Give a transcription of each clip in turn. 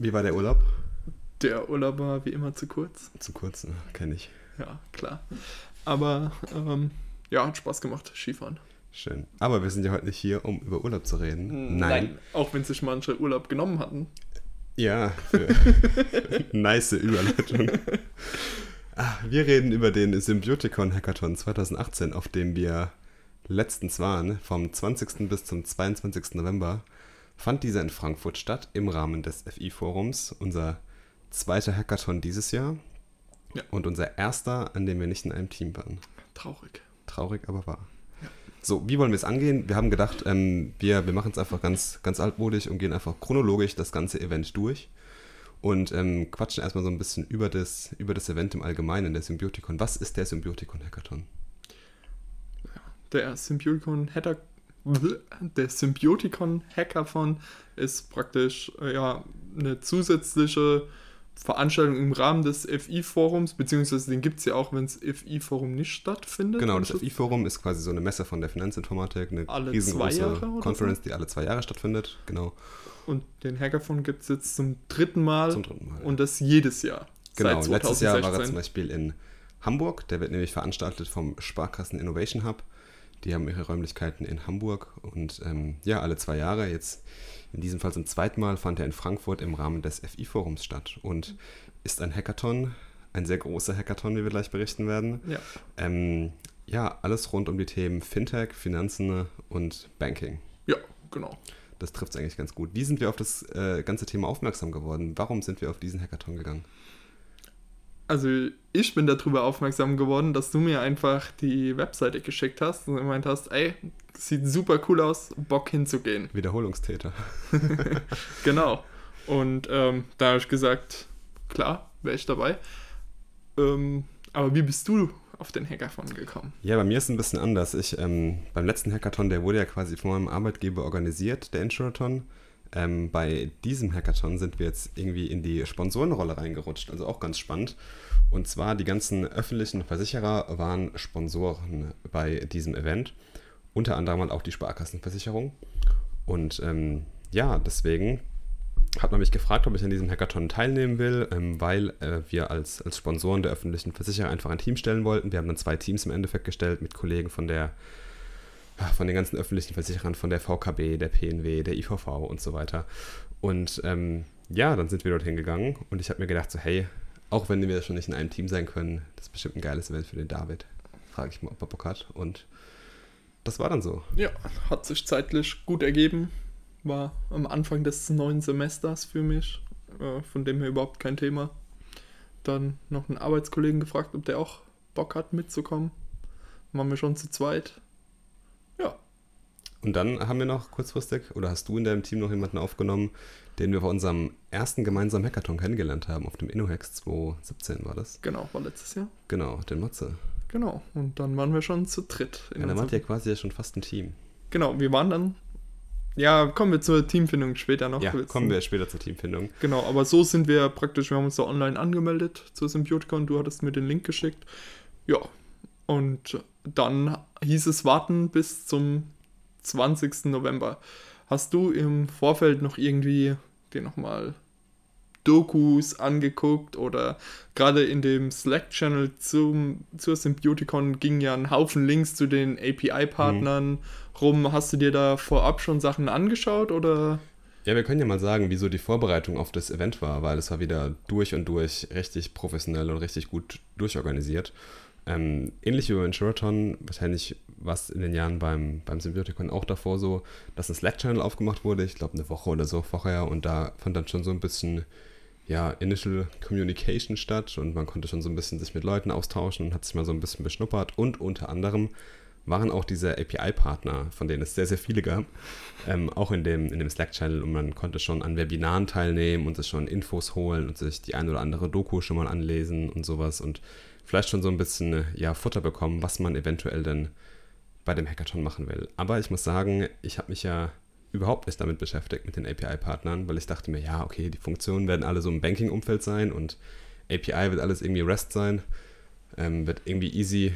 Wie war der Urlaub? Der Urlaub war wie immer zu kurz. Zu kurz, ne? kenne ich. Ja, klar. Aber ähm, ja, hat Spaß gemacht, Skifahren. Schön. Aber wir sind ja heute nicht hier, um über Urlaub zu reden. Nein. Auch wenn sich manche Urlaub genommen hatten. Ja, für nice Überleitung. Ah, Wir reden über den Symbioticon Hackathon 2018, auf dem wir letztens waren. Vom 20. bis zum 22. November fand dieser in Frankfurt statt im Rahmen des FI-Forums. Unser zweiter Hackathon dieses Jahr Ja. und unser erster, an dem wir nicht in einem Team waren. Traurig. Traurig, aber wahr. Ja. So, wie wollen wir es angehen? Wir haben gedacht, ähm, wir, wir machen es einfach ganz, ganz altmodisch und gehen einfach chronologisch das ganze Event durch und ähm, quatschen erstmal so ein bisschen über das, über das Event im Allgemeinen, der Symbioticon. Was ist der Symbioticon Hackathon? Der Symbioticon der Symbioticon Hackathon ist praktisch äh, ja, eine zusätzliche Veranstaltung im Rahmen des FI-Forums, beziehungsweise den gibt es ja auch, wenn das FI-Forum nicht stattfindet. Genau, das FI-Forum ist quasi so eine Messe von der Finanzinformatik, eine Alle riesengroße Conference, die alle zwei Jahre stattfindet. Genau, Und den Hackathon gibt es jetzt zum dritten Mal zum dritten Mal. und das jedes Jahr. Genau, letztes Jahr war er 2016. zum Beispiel in Hamburg. Der wird nämlich veranstaltet vom Sparkassen Innovation Hub. Die haben ihre Räumlichkeiten in Hamburg und ähm, ja, alle zwei Jahre. Jetzt in diesem Fall zum zweiten Mal fand er in Frankfurt im Rahmen des FI-Forums statt und ist ein Hackathon, ein sehr großer Hackathon, wie wir gleich berichten werden. Ja. Ähm, ja, alles rund um die Themen Fintech, Finanzen und Banking. ja, genau. Das trifft es eigentlich ganz gut. Wie sind wir auf das äh, ganze Thema aufmerksam geworden? Warum sind wir auf diesen Hackathon gegangen? Also ich bin darüber aufmerksam geworden, dass du mir einfach die Webseite geschickt hast und gemeint hast, ey, sieht super cool aus, Bock hinzugehen. Wiederholungstäter. Genau. Und ähm, da habe ich gesagt, klar, wäre ich dabei. Ähm, aber wie bist du auf den Hackathon gekommen? Ja, bei mir ist es ein bisschen anders. Ich, ähm, beim letzten Hackathon, der wurde ja quasi von meinem Arbeitgeber organisiert, der Insurathon. Ähm, bei diesem Hackathon sind wir jetzt irgendwie in die Sponsorenrolle reingerutscht, also auch ganz spannend. Und zwar die ganzen öffentlichen Versicherer waren Sponsoren bei diesem Event, unter anderem halt auch die Sparkassenversicherung. Und ähm, ja, deswegen hat man mich gefragt, ob ich an diesem Hackathon teilnehmen will, ähm, weil äh, wir als, als Sponsoren der öffentlichen Versicherer einfach ein Team stellen wollten. Wir haben dann zwei Teams im Endeffekt gestellt mit Kollegen von der von den ganzen öffentlichen Versicherern, von der VKB, der PNW, der IVV und so weiter. Und ähm, ja, dann sind wir dorthin gegangen und ich habe mir gedacht, so hey, auch wenn wir schon nicht in einem Team sein können, das ist bestimmt ein geiles Event für den David. Frage ich mal, ob er Bock hat. Und das war dann so. Ja, hat sich zeitlich gut ergeben. War am Anfang des neuen Semesters für mich, äh, von dem her überhaupt kein Thema. Dann noch einen Arbeitskollegen gefragt, ob der auch Bock hat mitzukommen. Waren wir schon zu zweit. Und dann haben wir noch kurzfristig, oder hast du in deinem Team noch jemanden aufgenommen, den wir bei unserem ersten gemeinsamen Hackathon kennengelernt haben, auf dem InnoHex 2017 war das. genau, war letztes Jahr. Genau, den Matze. Genau, und dann waren wir schon zu dritt. in Ja, dann wart ihr quasi ja schon fast ein Team. Genau, wir waren dann. Ja, kommen wir zur Teamfindung später noch. Ja, kommen wir später zur Teamfindung. Genau, aber so sind wir praktisch, wir haben uns da online angemeldet zur Symbioticon, du hattest mir den Link geschickt. Ja, und dann hieß es warten bis zum 20. November. Hast du im Vorfeld noch irgendwie dir nochmal Dokus angeguckt oder gerade in dem Slack-Channel zum, zur Symbioticon ging ja ein Haufen Links zu den API-Partnern rum. Hast du dir da vorab schon Sachen angeschaut oder? Ja, wir können ja mal sagen, wieso die Vorbereitung auf das Event war, weil es war wieder durch und durch richtig professionell und richtig gut durchorganisiert. Ähm, ähnlich wie beim Sheraton, wahrscheinlich war es in den Jahren beim, beim Symbioticon auch davor so, dass ein Slack-Channel aufgemacht wurde, ich glaube eine Woche oder so vorher, und da fand dann schon so ein bisschen ja, Initial Communication statt. Und man konnte schon so ein bisschen sich mit Leuten austauschen und hat sich mal so ein bisschen beschnuppert. Und unter anderem waren auch diese API-Partner, von denen es sehr, sehr viele gab, ähm, auch in dem, in dem Slack-Channel und man konnte schon an Webinaren teilnehmen und sich schon Infos holen und sich die ein oder andere Doku schon mal anlesen und sowas. Und vielleicht schon so ein bisschen ja, Futter bekommen, was man eventuell denn bei dem Hackathon machen will. Aber ich muss sagen, ich habe mich ja überhaupt nicht damit beschäftigt, mit den API-Partnern, weil ich dachte mir, ja, okay, die Funktionen werden alle so im Banking-Umfeld sein und API wird alles irgendwie REST sein, ähm, wird irgendwie easy,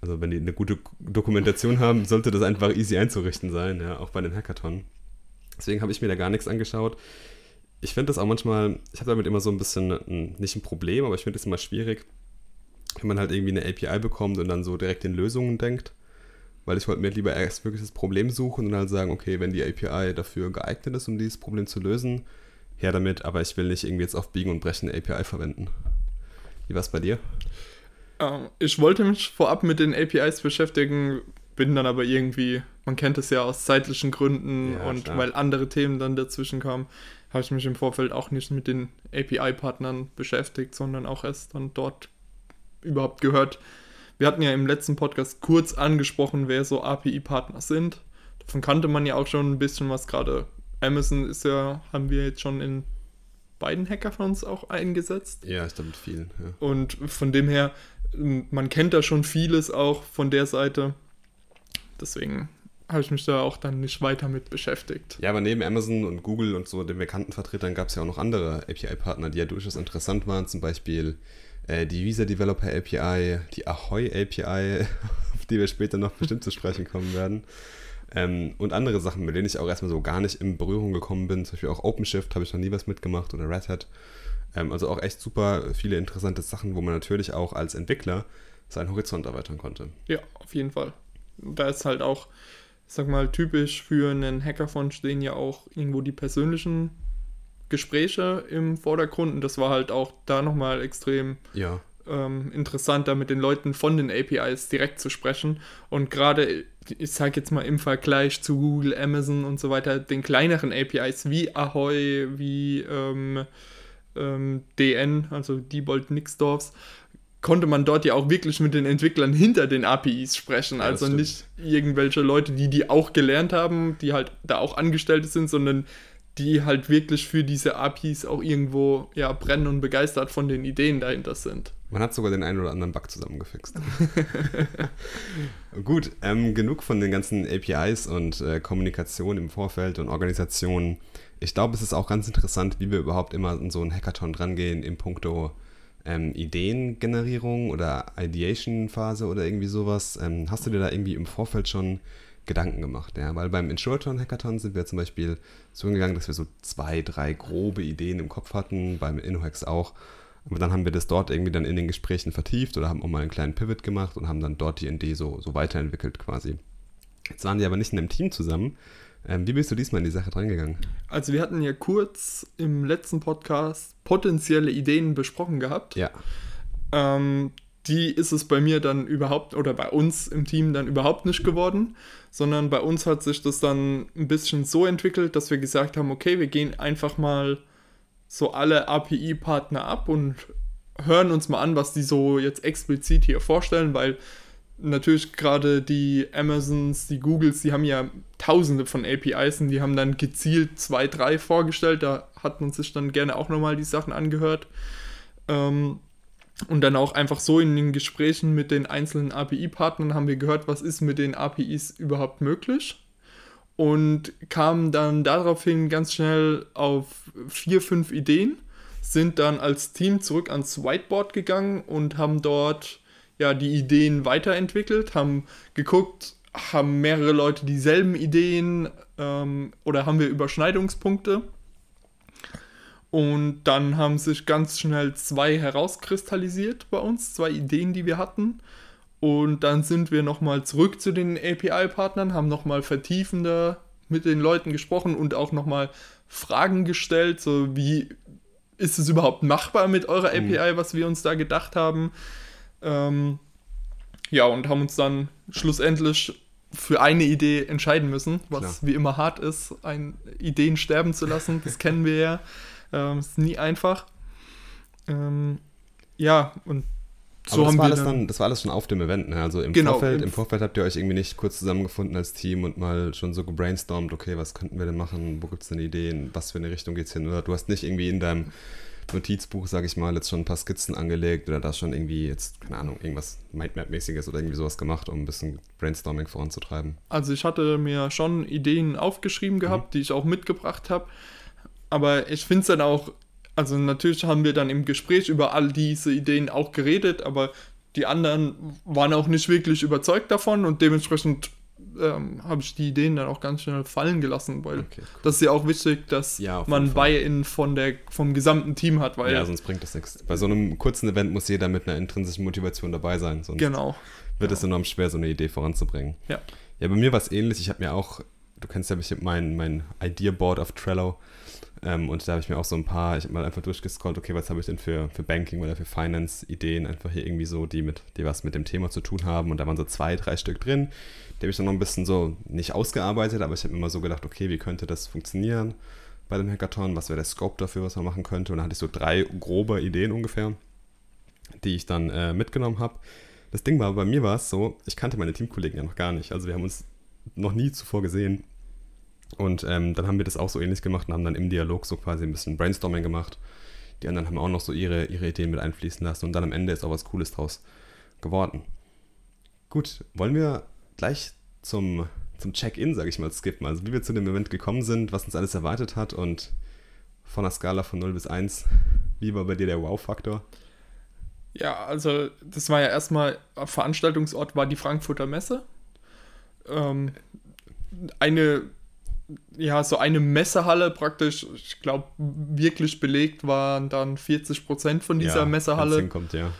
also wenn die eine gute Dokumentation haben, sollte das einfach easy einzurichten sein, ja, auch bei den Hackathon. Deswegen habe ich mir da gar nichts angeschaut. ich finde das auch manchmal, ich habe damit immer so ein bisschen, ein, nicht ein Problem, aber ich finde es immer schwierig, wenn man halt irgendwie eine API bekommt und dann so direkt in Lösungen denkt. Weil ich wollte mir lieber erst wirklich das Problem suchen und halt sagen, okay, wenn die API dafür geeignet ist, um dieses Problem zu lösen, her damit, aber ich will nicht irgendwie jetzt auf Biegen und Brechen eine API verwenden. Wie war es bei dir? Ähm, ich wollte mich vorab mit den APIs beschäftigen, bin dann aber irgendwie, man kennt es ja aus zeitlichen Gründen ja, und klar. weil andere Themen dann dazwischen kamen, habe ich mich im Vorfeld auch nicht mit den API-Partnern beschäftigt, sondern auch erst dann dort überhaupt gehört. Wir hatten ja im letzten Podcast kurz angesprochen, wer so API-Partner sind. Davon kannte man ja auch schon ein bisschen was. Gerade Amazon ist ja, haben wir jetzt schon in beiden Hackathons auch eingesetzt. Ja, ich glaube mit vielen. Ja. Und von dem her, man kennt da schon vieles auch von der Seite. Deswegen habe ich mich da auch dann nicht weiter mit beschäftigt. Ja, aber neben Amazon und Google und so den bekannten Vertretern gab es ja auch noch andere API-Partner, die ja durchaus interessant waren. Zum Beispiel die Visa Developer API, die Ahoy API, auf die wir später noch bestimmt zu sprechen kommen werden. Ähm, und andere Sachen, mit denen ich auch erstmal so gar nicht in Berührung gekommen bin. Zum Beispiel auch OpenShift habe ich noch nie was mitgemacht oder Red Hat. Ähm, also auch echt super viele interessante Sachen, wo man natürlich auch als Entwickler seinen Horizont erweitern konnte. Ja, auf jeden Fall. Da ist halt auch, sag mal, typisch für einen Hackathon stehen ja auch irgendwo die persönlichen Gespräche im Vordergrund und das war halt auch da nochmal extrem ja. ähm, interessant, da mit den Leuten von den APIs direkt zu sprechen und gerade, ich sage jetzt mal im Vergleich zu Google, Amazon und so weiter, den kleineren APIs wie Ahoy, wie ähm, ähm, DN, also Diebold Nixdorfs, konnte man dort ja auch wirklich mit den Entwicklern hinter den APIs sprechen. Ja, also nicht irgendwelche Leute, die die auch gelernt haben, die halt da auch Angestellte sind, sondern die halt wirklich für diese APIs auch irgendwo ja, brennen und begeistert von den Ideen dahinter sind. Man hat sogar den einen oder anderen Bug zusammengefixt. Gut, ähm, genug von den ganzen APIs und äh, Kommunikation im Vorfeld und Organisation. Ich glaube, es ist auch ganz interessant, wie wir überhaupt immer in so einen Hackathon drangehen im Punkto ähm, Ideengenerierung oder Ideation-Phase oder irgendwie sowas. Ähm, hast du dir da irgendwie im Vorfeld schon Gedanken gemacht? Ja? Weil beim Insurathon-Hackathon sind wir zum Beispiel so hingegangen, dass wir so zwei, drei grobe Ideen im Kopf hatten, beim InnoHacks auch. Aber dann haben wir das dort irgendwie dann in den Gesprächen vertieft oder haben auch mal einen kleinen Pivot gemacht und haben dann dort die Idee so, so weiterentwickelt quasi. Jetzt waren die aber nicht in einem Team zusammen. Ähm, wie bist du diesmal in die Sache drangegangen? Also wir hatten ja kurz im letzten Podcast potenzielle Ideen besprochen gehabt. Ja. Ähm, die ist es bei mir dann überhaupt oder bei uns im Team dann überhaupt nicht geworden, sondern bei uns hat sich das dann ein bisschen so entwickelt, dass wir gesagt haben, okay, wir gehen einfach mal so alle API-Partner ab und hören uns mal an, was die so jetzt explizit hier vorstellen, weil natürlich gerade die Amazons, die Googles, die haben ja tausende von APIs und die haben dann gezielt zwei, drei vorgestellt. Da hat man sich dann gerne auch nochmal die Sachen angehört. Ähm, und dann auch einfach so in den Gesprächen mit den einzelnen API-Partnern haben wir gehört, was ist mit den APIs überhaupt möglich. Und kamen dann daraufhin ganz schnell auf vier, fünf Ideen, sind dann als Team zurück ans Whiteboard gegangen und haben dort ja die Ideen weiterentwickelt, haben geguckt, haben mehrere Leute dieselben Ideen ähm, oder haben wir Überschneidungspunkte und dann haben sich ganz schnell zwei herauskristallisiert bei uns, zwei Ideen, die wir hatten. Und dann sind wir nochmal zurück zu den API-Partnern, haben nochmal vertiefender mit den Leuten gesprochen und auch nochmal Fragen gestellt, so wie ist es überhaupt machbar mit eurer mhm. API, was wir uns da gedacht haben. Ähm, ja, und haben uns dann schlussendlich für eine Idee entscheiden müssen, was Klar. wie immer hart ist, ein, Ideen sterben zu lassen, das kennen wir ja. Ähm, ist nie einfach. Ähm, ja, und so das, war alles dann, das war alles schon auf dem Event, ne? Also im genau, Vorfeld, im Vorfeld habt ihr euch irgendwie nicht kurz zusammengefunden als Team und mal schon so gebrainstormt, okay, was könnten wir denn machen, wo gibt es denn Ideen, was für eine Richtung geht es hin? Oder du hast nicht irgendwie in deinem Notizbuch, sage ich mal, jetzt schon ein paar Skizzen angelegt oder da schon irgendwie jetzt, keine Ahnung, irgendwas Mindmap-mäßiges oder irgendwie sowas gemacht, um ein bisschen Brainstorming voranzutreiben? Also ich hatte mir schon Ideen aufgeschrieben gehabt, mhm. die ich auch mitgebracht habe aber ich finde es dann auch, also natürlich haben wir dann im Gespräch über all diese Ideen auch geredet, aber die anderen waren auch nicht wirklich überzeugt davon und dementsprechend ähm, habe ich die Ideen dann auch ganz schnell fallen gelassen, weil Okay, cool. das ist ja auch wichtig, dass Ja, man. Buy-in von der, vom gesamten Team hat, weil Ja, sonst bringt das nichts. Bei so einem kurzen Event muss jeder mit einer intrinsischen Motivation dabei sein, sonst genau. wird es enorm schwer, so eine Idee voranzubringen. Ja. Ja, bei mir war es ähnlich. Ich habe mir auch, du kennst ja bestimmt mein, mein Idea-Board auf Trello. Ähm, und da habe ich mir auch so ein paar, ich habe mal einfach durchgescrollt, okay, was habe ich denn für, für Banking oder für Finance-Ideen, einfach hier irgendwie so, die, mit, die was mit dem Thema zu tun haben. Und da waren so zwei, drei Stück drin. Die habe ich dann noch ein bisschen so nicht ausgearbeitet, aber ich habe mir immer so gedacht, okay, wie könnte das funktionieren bei dem Hackathon? Was wäre der Scope dafür, was man machen könnte? Und dann hatte ich so drei grobe Ideen ungefähr, die ich dann äh, mitgenommen habe. Das Ding war, bei mir war es so, ich kannte meine Teamkollegen ja noch gar nicht. Also wir haben uns noch nie zuvor gesehen. Und ähm, dann haben wir das auch so ähnlich gemacht und haben dann im Dialog so quasi ein bisschen Brainstorming gemacht. Die anderen haben auch noch so ihre, ihre Ideen mit einfließen lassen und dann am Ende ist auch was Cooles draus geworden. Gut, wollen wir gleich zum, zum Check-in, sage ich mal, skippen. Also wie wir zu dem Event gekommen sind, was uns alles erwartet hat und von einer Skala von 0 bis 1, wie war bei dir der Wow-Faktor? Ja, also das war ja erstmal, Veranstaltungsort war die Frankfurter Messe. Ähm, eine, ja, so eine Messehalle praktisch, ich glaube, wirklich belegt waren dann 40 Prozent von dieser Ja, Messehalle. hinkommt, ja.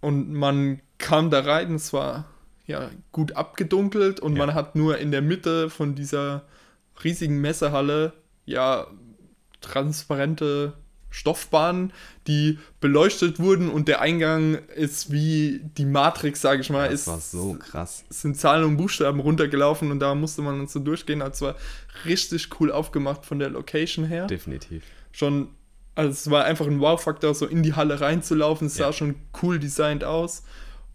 Und man kam da rein, es war ja gut abgedunkelt und Ja. man hat nur in der Mitte von dieser riesigen Messehalle ja transparente Stoffbahnen, die beleuchtet wurden und der Eingang ist wie die Matrix, sage ich mal, Das ist, war so krass. sind Zahlen und Buchstaben runtergelaufen und da musste man dann so durchgehen. Also es war richtig cool aufgemacht von der Location her Definitiv. schon, also es war einfach ein Wow-Faktor, so in die Halle reinzulaufen. Es Ja. sah schon cool designt aus.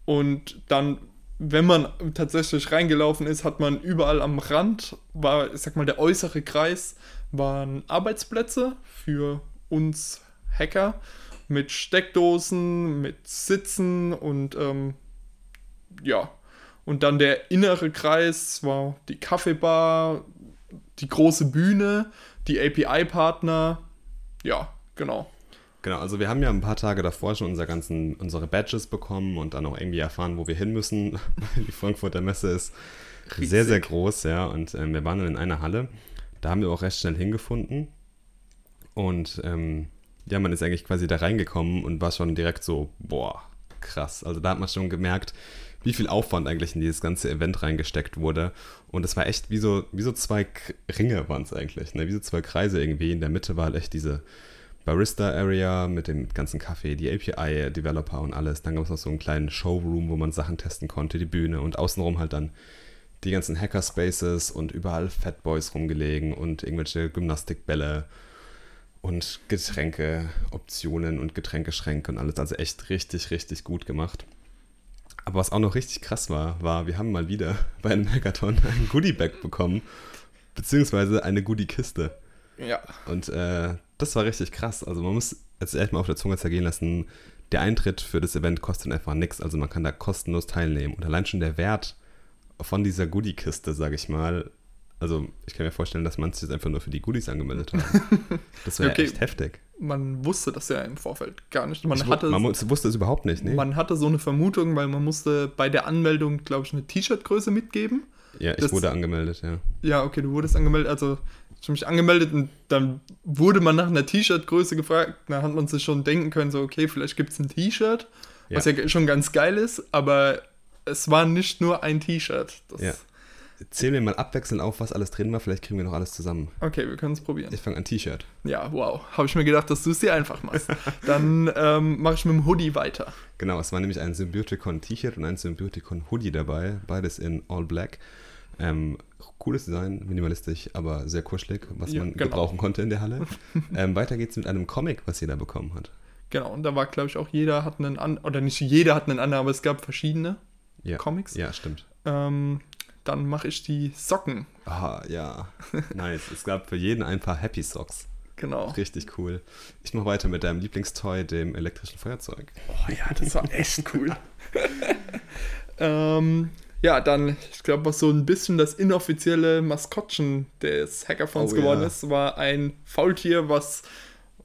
Und dann, wenn man tatsächlich reingelaufen ist, hat man überall am Rand, war, ich sag mal, der äußere Kreis, waren Arbeitsplätze für uns Hacker mit Steckdosen, mit Sitzen und ähm, ja. Und dann der innere Kreis war die Kaffeebar, die große Bühne, die API-Partner. Ja, genau. Genau, also wir haben ja ein paar Tage davor schon unser ganzen, unsere Badges bekommen und dann auch irgendwie erfahren, wo wir hin müssen. Die Frankfurter Messe ist sehr, sehr groß, ja. Und ähm, wir waren dann in einer Halle. Da haben wir auch recht schnell hingefunden. Und ähm, ja, man ist eigentlich quasi da reingekommen und war schon direkt so, boah, krass. Also da hat man schon gemerkt, wie viel Aufwand eigentlich in dieses ganze Event reingesteckt wurde. Und es war echt wie so, wie so zwei Ringe waren es eigentlich, ne? wie so zwei Kreise irgendwie. In der Mitte war halt echt diese Barista-Area mit dem ganzen Kaffee, die API-Developer und alles. Dann gab es noch so einen kleinen Showroom, wo man Sachen testen konnte, die Bühne und außenrum halt dann die ganzen Hackerspaces und überall Fatboys rumgelegen und irgendwelche Gymnastikbälle und Getränke, Optionen und Getränkeschränke und alles. Also echt richtig, richtig gut gemacht. Aber was auch noch richtig krass war, war, wir haben mal wieder bei einem Hackathon ein Goodie-Bag bekommen, beziehungsweise eine Goodie-Kiste. Ja. Und äh, das war richtig krass. Also man muss jetzt echt mal auf der Zunge zergehen lassen, der Eintritt für das Event kostet einfach nichts. Also man kann da kostenlos teilnehmen. Und allein schon der Wert von dieser Goodie-Kiste, sage ich mal, also ich kann mir vorstellen, dass man sich jetzt einfach nur für die Goodies angemeldet hat. Das wäre Okay. echt heftig. Man wusste das ja im Vorfeld gar nicht. Man, Ich hatte, man wusste es überhaupt nicht, ne? man hatte so eine Vermutung, weil man musste bei der Anmeldung, glaube ich, eine T-Shirt-Größe mitgeben. ja, ich das- wurde angemeldet, ja. Ja, okay, du wurdest angemeldet. Also ich habe mich angemeldet und dann wurde man nach einer T-Shirt-Größe gefragt. Da hat man sich schon denken können, so, okay, vielleicht gibt es ein T-Shirt, was ja. schon ganz geil ist, aber es war nicht nur ein T-Shirt. Das- Ja. Zählen wir mal abwechselnd auf, was alles drin war. Vielleicht kriegen wir noch alles zusammen. Okay, wir können es probieren. Ich fange an T-Shirt. Ja, wow. Habe ich mir gedacht, dass du es dir einfach machst. Dann ähm, mache ich mit dem Hoodie weiter. Genau, es war nämlich ein Symbioticon T-Shirt und ein Symbioticon Hoodie dabei, beides in All Black. Ähm, cooles Design, minimalistisch, aber sehr kuschelig, was Ja, man genau. gebrauchen konnte in der Halle. ähm, weiter geht's mit einem Comic, was jeder bekommen hat. Genau, und da war, glaube ich, auch jeder hat einen an oder nicht jeder hat einen anderen, aber es gab verschiedene Ja. Comics. Ja, stimmt. Ähm, dann mache ich die Socken. Ah, ja. Nice. es gab für jeden ein paar Happy Socks. Genau. Richtig cool. Ich mache weiter mit deinem Lieblingstoy, dem elektrischen Feuerzeug. Oh ja, das war echt cool. ähm, ja, dann, ich glaube, was so ein bisschen das inoffizielle Maskottchen des Hackathons Oh, geworden ja. ist, war ein Faultier, was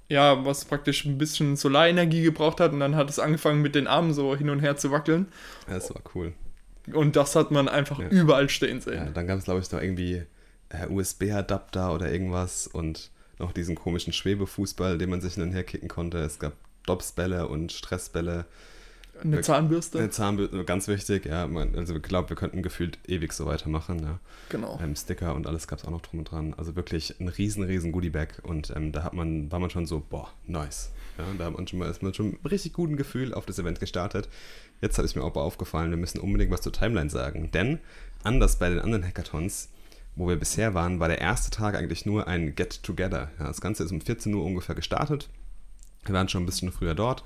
ja, was praktisch ein bisschen Solarenergie gebraucht hat und dann hat es angefangen mit den Armen so hin und her zu wackeln. Das war cool. Und das hat man einfach Ja. überall stehen sehen. Ja, dann gab es, glaube ich, noch irgendwie äh, USB-Adapter oder irgendwas und noch diesen komischen Schwebefußball, den man sich hin und her kicken konnte. Es gab Dopsbälle und Stressbälle. Eine Zahnbürste. Eine Zahnbürste, ganz wichtig, ja. Man, also ich glaube, wir könnten gefühlt ewig so weitermachen, ja. genau. Ähm, Sticker und alles gab es auch noch drum und dran. Also wirklich ein riesen, riesen Goodie-Bag und ähm, da hat man, war man schon so, boah, nice. Ja, da hat man schon mal, ist man schon mit einem richtig guten Gefühl auf das Event gestartet. Jetzt hat es mir auch aufgefallen, wir müssen unbedingt was zur Timeline sagen, denn anders bei den anderen Hackathons, wo wir bisher waren, war der erste Tag eigentlich nur ein Get-Together. Ja, das Ganze ist um 14 Uhr ungefähr gestartet. Wir waren schon ein bisschen früher dort.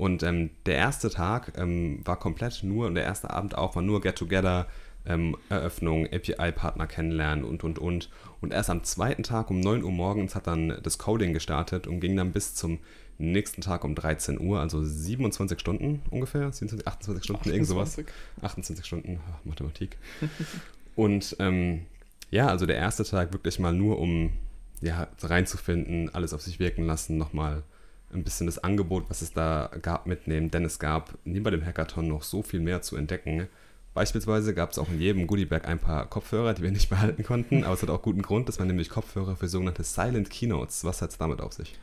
Und ähm, der erste Tag ähm, war komplett nur, und der erste Abend auch, war nur Get-Together, ähm, Eröffnung, API-Partner kennenlernen und, und, und. Und erst am zweiten Tag um 9 Uhr morgens hat dann das Coding gestartet und ging dann bis zum nächsten Tag um 13 Uhr, also 27 Stunden ungefähr, 27, 28 Stunden, irgend sowas. 28. 28 Stunden, ach, Mathematik. und ähm, ja, also der erste Tag wirklich mal nur um ja, reinzufinden, alles auf sich wirken lassen, nochmal ein bisschen das Angebot, was es da gab, mitnehmen, denn es gab neben dem Hackathon noch so viel mehr zu entdecken. Beispielsweise gab es auch in jedem Goodiebag ein paar Kopfhörer, die wir nicht behalten konnten, aber es hat auch guten Grund, das waren nämlich Kopfhörer für sogenannte Silent Keynotes. Was hat es damit auf sich?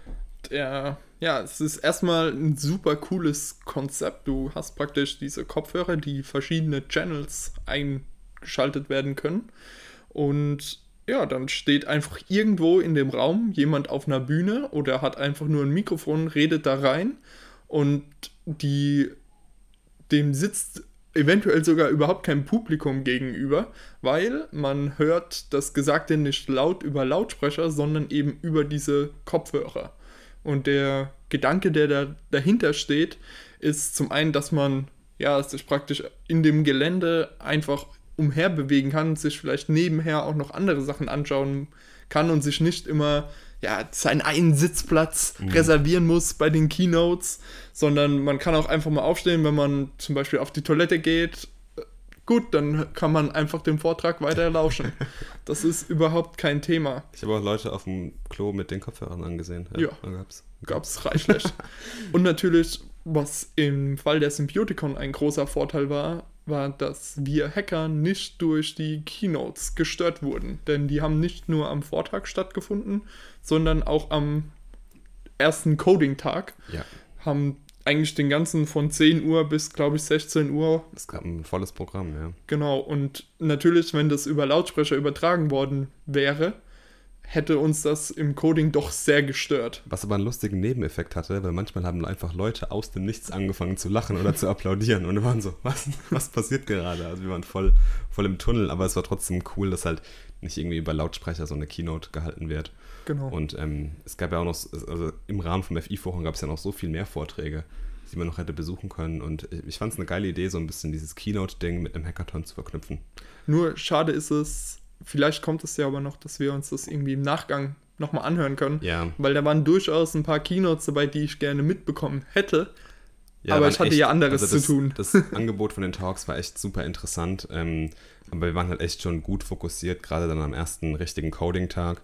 Der, ja, es ist erstmal ein super cooles Konzept. Du hast praktisch diese Kopfhörer, die verschiedene Channels eingeschaltet werden können. Und ja, dann steht einfach irgendwo in dem Raum jemand auf einer Bühne oder hat einfach nur ein Mikrofon, redet da rein und die, dem sitzt eventuell sogar überhaupt kein Publikum gegenüber, weil man hört das Gesagte nicht laut über Lautsprecher, sondern eben über diese Kopfhörer. Und der Gedanke, der da dahinter steht, ist zum einen, dass man ja sich praktisch in dem Gelände einfach umherbewegen kann, sich vielleicht nebenher auch noch andere Sachen anschauen kann und sich nicht immer ja, seinen einen Sitzplatz reservieren muss bei den Keynotes, sondern man kann auch einfach mal aufstehen, wenn man zum Beispiel auf die Toilette geht. Gut, dann kann man einfach dem Vortrag weiter lauschen. Das ist überhaupt kein Thema. Ich habe auch Leute auf dem Klo mit den Kopfhörern angesehen. Ja. da gab's. Gab es reichlich. Und natürlich, was im Fall der Symbioticon ein großer Vorteil war, war, dass wir Hacker nicht durch die Keynotes gestört wurden. Denn die haben nicht nur am Vortag stattgefunden, sondern auch am ersten Coding-Tag. Ja, Haben eigentlich den ganzen von 10 Uhr bis, glaube ich, 16 Uhr es gab ein volles Programm, ja. Genau, und natürlich, wenn das über Lautsprecher übertragen worden wäre, hätte uns das im Coding doch sehr gestört. Was aber einen lustigen Nebeneffekt hatte, weil manchmal haben einfach Leute aus dem Nichts angefangen zu lachen oder zu applaudieren und wir waren so, was, was passiert gerade? Also wir waren voll, voll im Tunnel, aber es war trotzdem cool, dass halt nicht irgendwie über Lautsprecher so eine Keynote gehalten wird. Genau. Und ähm, es gab ja auch noch, also im Rahmen vom FI-Forum gab es ja noch so viel mehr Vorträge, die man noch hätte besuchen können. Und ich fand es eine geile Idee, so ein bisschen dieses Keynote-Ding mit einem Hackathon zu verknüpfen. Nur schade ist es, vielleicht kommt es ja aber noch, dass wir uns das irgendwie im Nachgang nochmal anhören können. Ja. Weil da waren durchaus ein paar Keynotes dabei, die ich gerne mitbekommen hätte. Ja, Aber ich hatte ja anderes also das, zu tun. Das Angebot von den Talks war echt super interessant. Ähm, aber wir waren halt echt schon gut fokussiert, gerade dann am ersten richtigen Coding-Tag.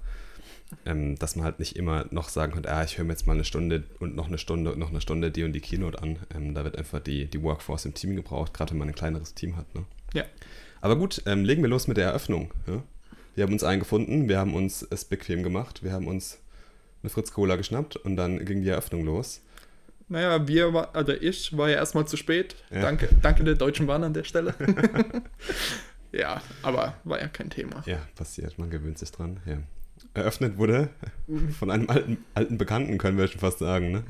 Ähm, dass man halt nicht immer noch sagen konnte, ah, ich höre mir jetzt mal eine Stunde und noch eine Stunde und noch eine Stunde die und die Keynote an. Ähm, da wird einfach die, die Workforce im Team gebraucht, gerade wenn man ein kleineres Team hat. Ne? Ja. Aber gut, ähm, legen wir los mit der Eröffnung. Ja? Wir haben uns eingefunden, wir haben uns es bequem gemacht, wir haben uns eine Fritz Cola geschnappt und dann ging die Eröffnung los. Naja, wir war, also ich war ja erstmal zu spät. Ja. Danke, danke der Deutschen Bahn an der Stelle. ja, aber war ja kein Thema. Ja, passiert, man gewöhnt sich dran. Ja. Eröffnet wurde von einem alten, alten Bekannten, können wir schon fast sagen. Ne?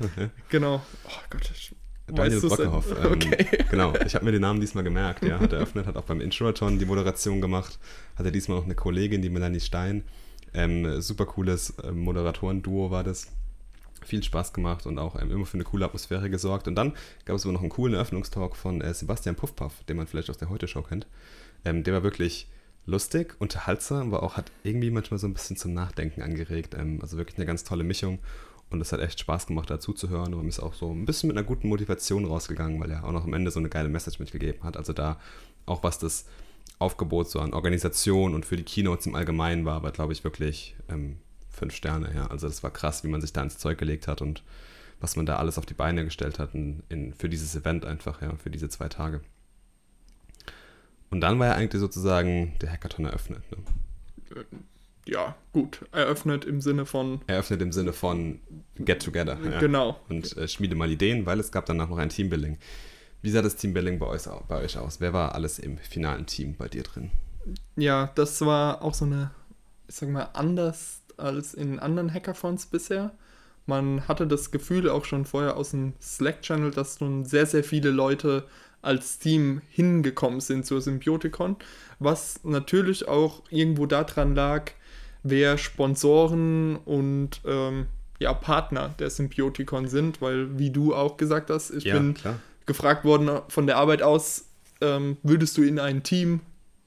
Genau. Oh Gott, ich Daniel weißt? Brockehoff. Ähm, Okay. Genau, ich habe mir den Namen diesmal gemerkt. Ja, hat eröffnet, hat auch beim Introaton die Moderation gemacht. Hatte diesmal noch eine Kollegin, die Melanie Stein. Ähm, super cooles ähm, Moderatoren-Duo war das. Viel Spaß gemacht und auch ähm, immer für eine coole Atmosphäre gesorgt. Und dann gab es aber noch einen coolen Eröffnungstalk von äh, Sebastian Puffpaff, den man vielleicht aus der Heute-Show kennt. Ähm, der war wirklich lustig, unterhaltsam, aber auch hat irgendwie manchmal so ein bisschen zum Nachdenken angeregt. Ähm, also wirklich eine ganz tolle Mischung. Und es hat echt Spaß gemacht, dazu zu hören. Und ist auch so ein bisschen mit einer guten Motivation rausgegangen, weil er auch noch am Ende so eine geile Message mitgegeben hat. Also da auch was das Aufgebot so an Organisation und für die Keynotes im Allgemeinen war, war glaube ich wirklich ähm, fünf Sterne. Ja. Also das war krass, wie man sich da ins Zeug gelegt hat und was man da alles auf die Beine gestellt hat in, in, für dieses Event einfach, ja, für diese zwei Tage. Und dann war ja eigentlich sozusagen der Hackathon eröffnet. Ne? Ja, gut. Eröffnet im Sinne von. Eröffnet im Sinne von Get Together. Ja. Genau. Und äh, schmiede mal Ideen, weil es gab danach noch ein Teambuilding. Wie sah das Teambuilding bei euch, bei euch aus? Wer war alles im finalen Team bei dir drin? Ja, das war auch so eine, ich sag mal, anders als in anderen Hackathons bisher. Man hatte das Gefühl auch schon vorher aus dem Slack-Channel, dass nun sehr, sehr viele Leute als Team hingekommen sind zur Symbiotikon, was natürlich auch irgendwo daran lag, wer Sponsoren und ähm, ja, Partner der Symbiotikon sind, weil wie du auch gesagt hast, ich Ja, bin klar. gefragt worden von der Arbeit aus, ähm, würdest du in ein Team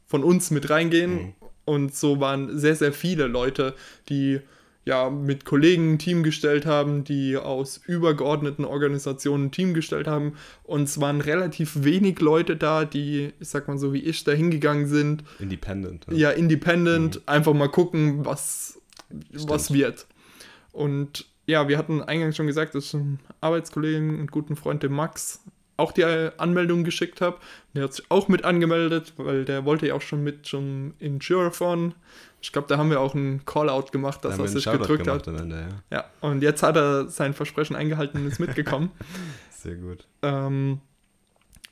von uns mit reingehen? Mhm. Und so waren sehr, sehr viele Leute, die ja mit Kollegen ein Team gestellt haben, die aus übergeordneten Organisationen ein Team gestellt haben. Und es waren relativ wenig Leute da, die, ich sag mal so wie ich, da hingegangen sind. Independent. ne? Ja, independent, einfach mal gucken, was, was wird. Und ja, wir hatten eingangs schon gesagt, dass ich einem Arbeitskollegen und guten Freund, dem Max, auch die äh, Anmeldung geschickt habe. Der hat sich auch mit angemeldet, weil der wollte ja auch schon mit zum Girathon. Ich glaube, da haben wir auch einen Call-out gemacht, Da dass wir er sich gedrückt gemacht hat. Ende, ja. Ja, und jetzt hat er sein Versprechen eingehalten und ist mitgekommen. Sehr gut. ähm,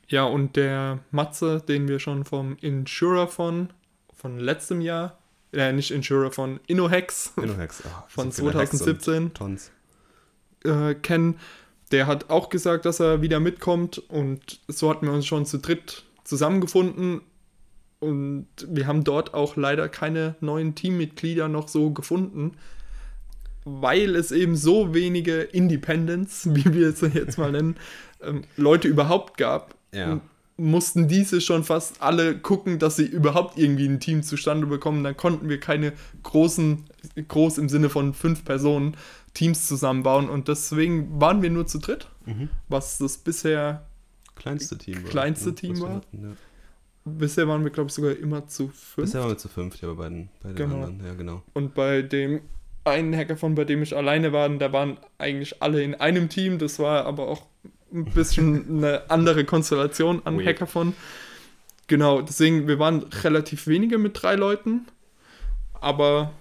ja, und der Matze, den wir schon vom Insurer von, von letztem Jahr, äh, nicht Insurer von InnoHex Innohex. Oh, von so viele Hacks und 2017 Tons. äh, kennen, der hat auch gesagt, dass er wieder mitkommt und so hatten wir uns schon zu dritt zusammengefunden und wir haben dort auch leider keine neuen Teammitglieder noch so gefunden, weil es eben so wenige Independents, wie wir es jetzt mal nennen, ähm, Leute überhaupt gab. Ja. Mussten diese schon fast alle gucken, dass sie überhaupt irgendwie ein Team zustande bekommen. Dann konnten wir keine großen, groß im Sinne von fünf Personen, Teams zusammenbauen. Und deswegen waren wir nur zu dritt, Mhm. was das bisher Kleinste Team war. Kleinste Team was wir war. hatten, ja. Bisher waren wir, glaube ich, sogar immer zu fünf. Bisher waren wir zu fünft, ja, bei beiden, bei den Genau. anderen. Ja, genau. Und bei dem einen Hackathon, bei dem ich alleine war, da waren eigentlich alle in einem Team. Das war aber auch ein bisschen eine andere Konstellation an Weird. Hackathon. Genau, deswegen, wir waren relativ wenige mit drei Leuten. Aber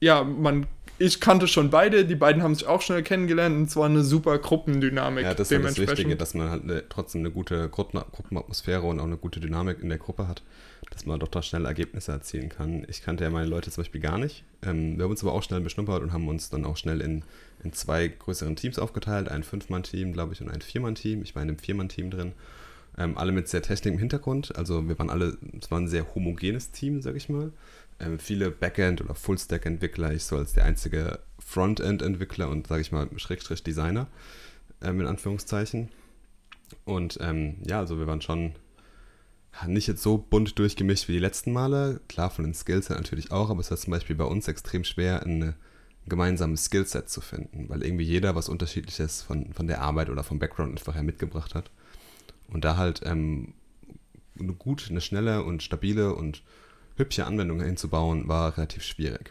ja, man, ich kannte schon beide. Die beiden haben sich auch schnell kennengelernt und es war eine super Gruppendynamik. Ja, das ist das Wichtige, dass man halt eine, trotzdem eine gute Gruppen, Gruppenatmosphäre und auch eine gute Dynamik in der Gruppe hat, dass man doch da schnell Ergebnisse erzielen kann. Ich kannte ja meine Leute zum Beispiel gar nicht. Ähm, wir haben uns aber auch schnell beschnuppert und haben uns dann auch schnell in, in zwei größeren Teams aufgeteilt. Ein Fünf-Mann-Team, glaube ich, und ein Vier-Mann-Team. Ich war in einem Vier-Mann-Team drin. Ähm, alle mit sehr Technik im Hintergrund. Also wir waren alle, es war ein sehr homogenes Team, sag ich mal. Ähm, viele Backend- oder Full-Stack-Entwickler. Ich so als der einzige Frontend-Entwickler und, sage ich mal, Schrägstrich-Designer, ähm, in Anführungszeichen. Und ähm, ja, also wir waren schon nicht jetzt so bunt durchgemischt wie die letzten Male. Klar, von den Skills her natürlich auch, aber es war zum Beispiel bei uns extrem schwer, ein gemeinsames Skillset zu finden, weil irgendwie jeder was Unterschiedliches von, von der Arbeit oder vom Background einfach her mitgebracht hat. Und da halt ähm, eine gut, eine schnelle und stabile und hübsche Anwendung hinzubauen, war relativ schwierig.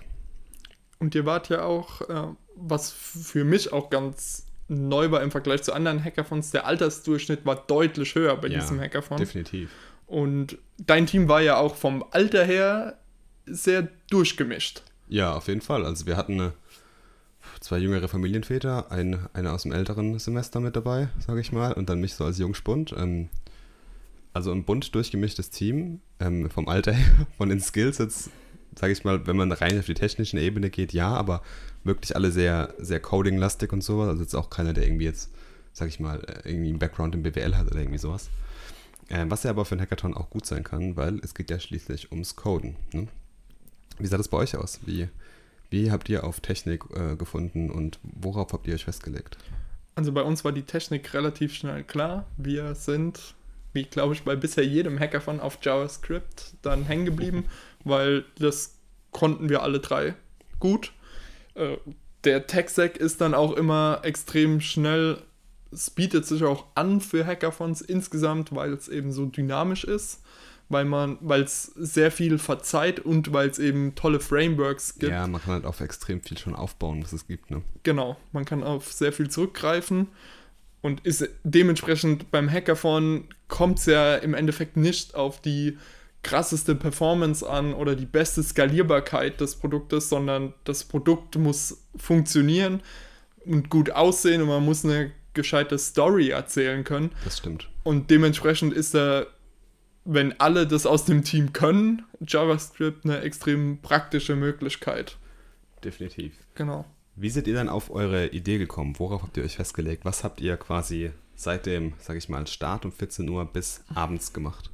Und ihr wart ja auch, äh, was für mich auch ganz neu war im Vergleich zu anderen Hackathons, der Altersdurchschnitt war deutlich höher bei Ja, diesem Hackathon. Definitiv. Und dein Team war ja auch vom Alter her sehr durchgemischt. Ja, auf jeden Fall. Also wir hatten äh, zwei jüngere Familienväter, ein, einer aus dem älteren Semester mit dabei, sage ich mal, und dann mich so als Jungspund. Ähm, also ein bunt durchgemischtes Team, ähm, vom Alter her, von den Skills jetzt, sage ich mal, wenn man rein auf die technische Ebene geht, ja, aber wirklich alle sehr, sehr coding-lastig und sowas. Also jetzt auch keiner, der irgendwie jetzt, sage ich mal, äh, irgendwie einen Background im BWL hat oder irgendwie sowas. Ähm, was ja aber für einen Hackathon auch gut sein kann, weil es geht ja schließlich ums Coden. Ne? Wie sah das bei euch aus? Wie, wie habt ihr auf Technik äh, gefunden und worauf habt ihr euch festgelegt? Also bei uns war die Technik relativ schnell klar. Wir sind, wie glaube ich, bei bisher jedem Hackathon auf JavaScript dann hängen geblieben, weil das konnten wir alle drei gut. Äh, Der Tech-Stack ist dann auch immer extrem schnell, es bietet sich auch an für Hackathons insgesamt, weil es eben so dynamisch ist, weil man, weil es sehr viel verzeiht und weil es eben tolle Frameworks gibt. Ja, man kann halt auf extrem viel schon aufbauen, was es gibt. Ne? Genau, man kann auf sehr viel zurückgreifen. Und ist dementsprechend beim Hackathon kommt es ja im Endeffekt nicht auf die krasseste Performance an oder die beste Skalierbarkeit des Produktes, sondern das Produkt muss funktionieren und gut aussehen und man muss eine gescheite Story erzählen können. Das stimmt. Und dementsprechend ist da, wenn alle das aus dem Team können, JavaScript eine extrem praktische Möglichkeit. Definitiv. Genau. Wie seid ihr dann auf eure Idee gekommen? Worauf habt ihr euch festgelegt? Was habt ihr quasi seit dem, sag ich mal, Start um 14 Uhr bis abends gemacht?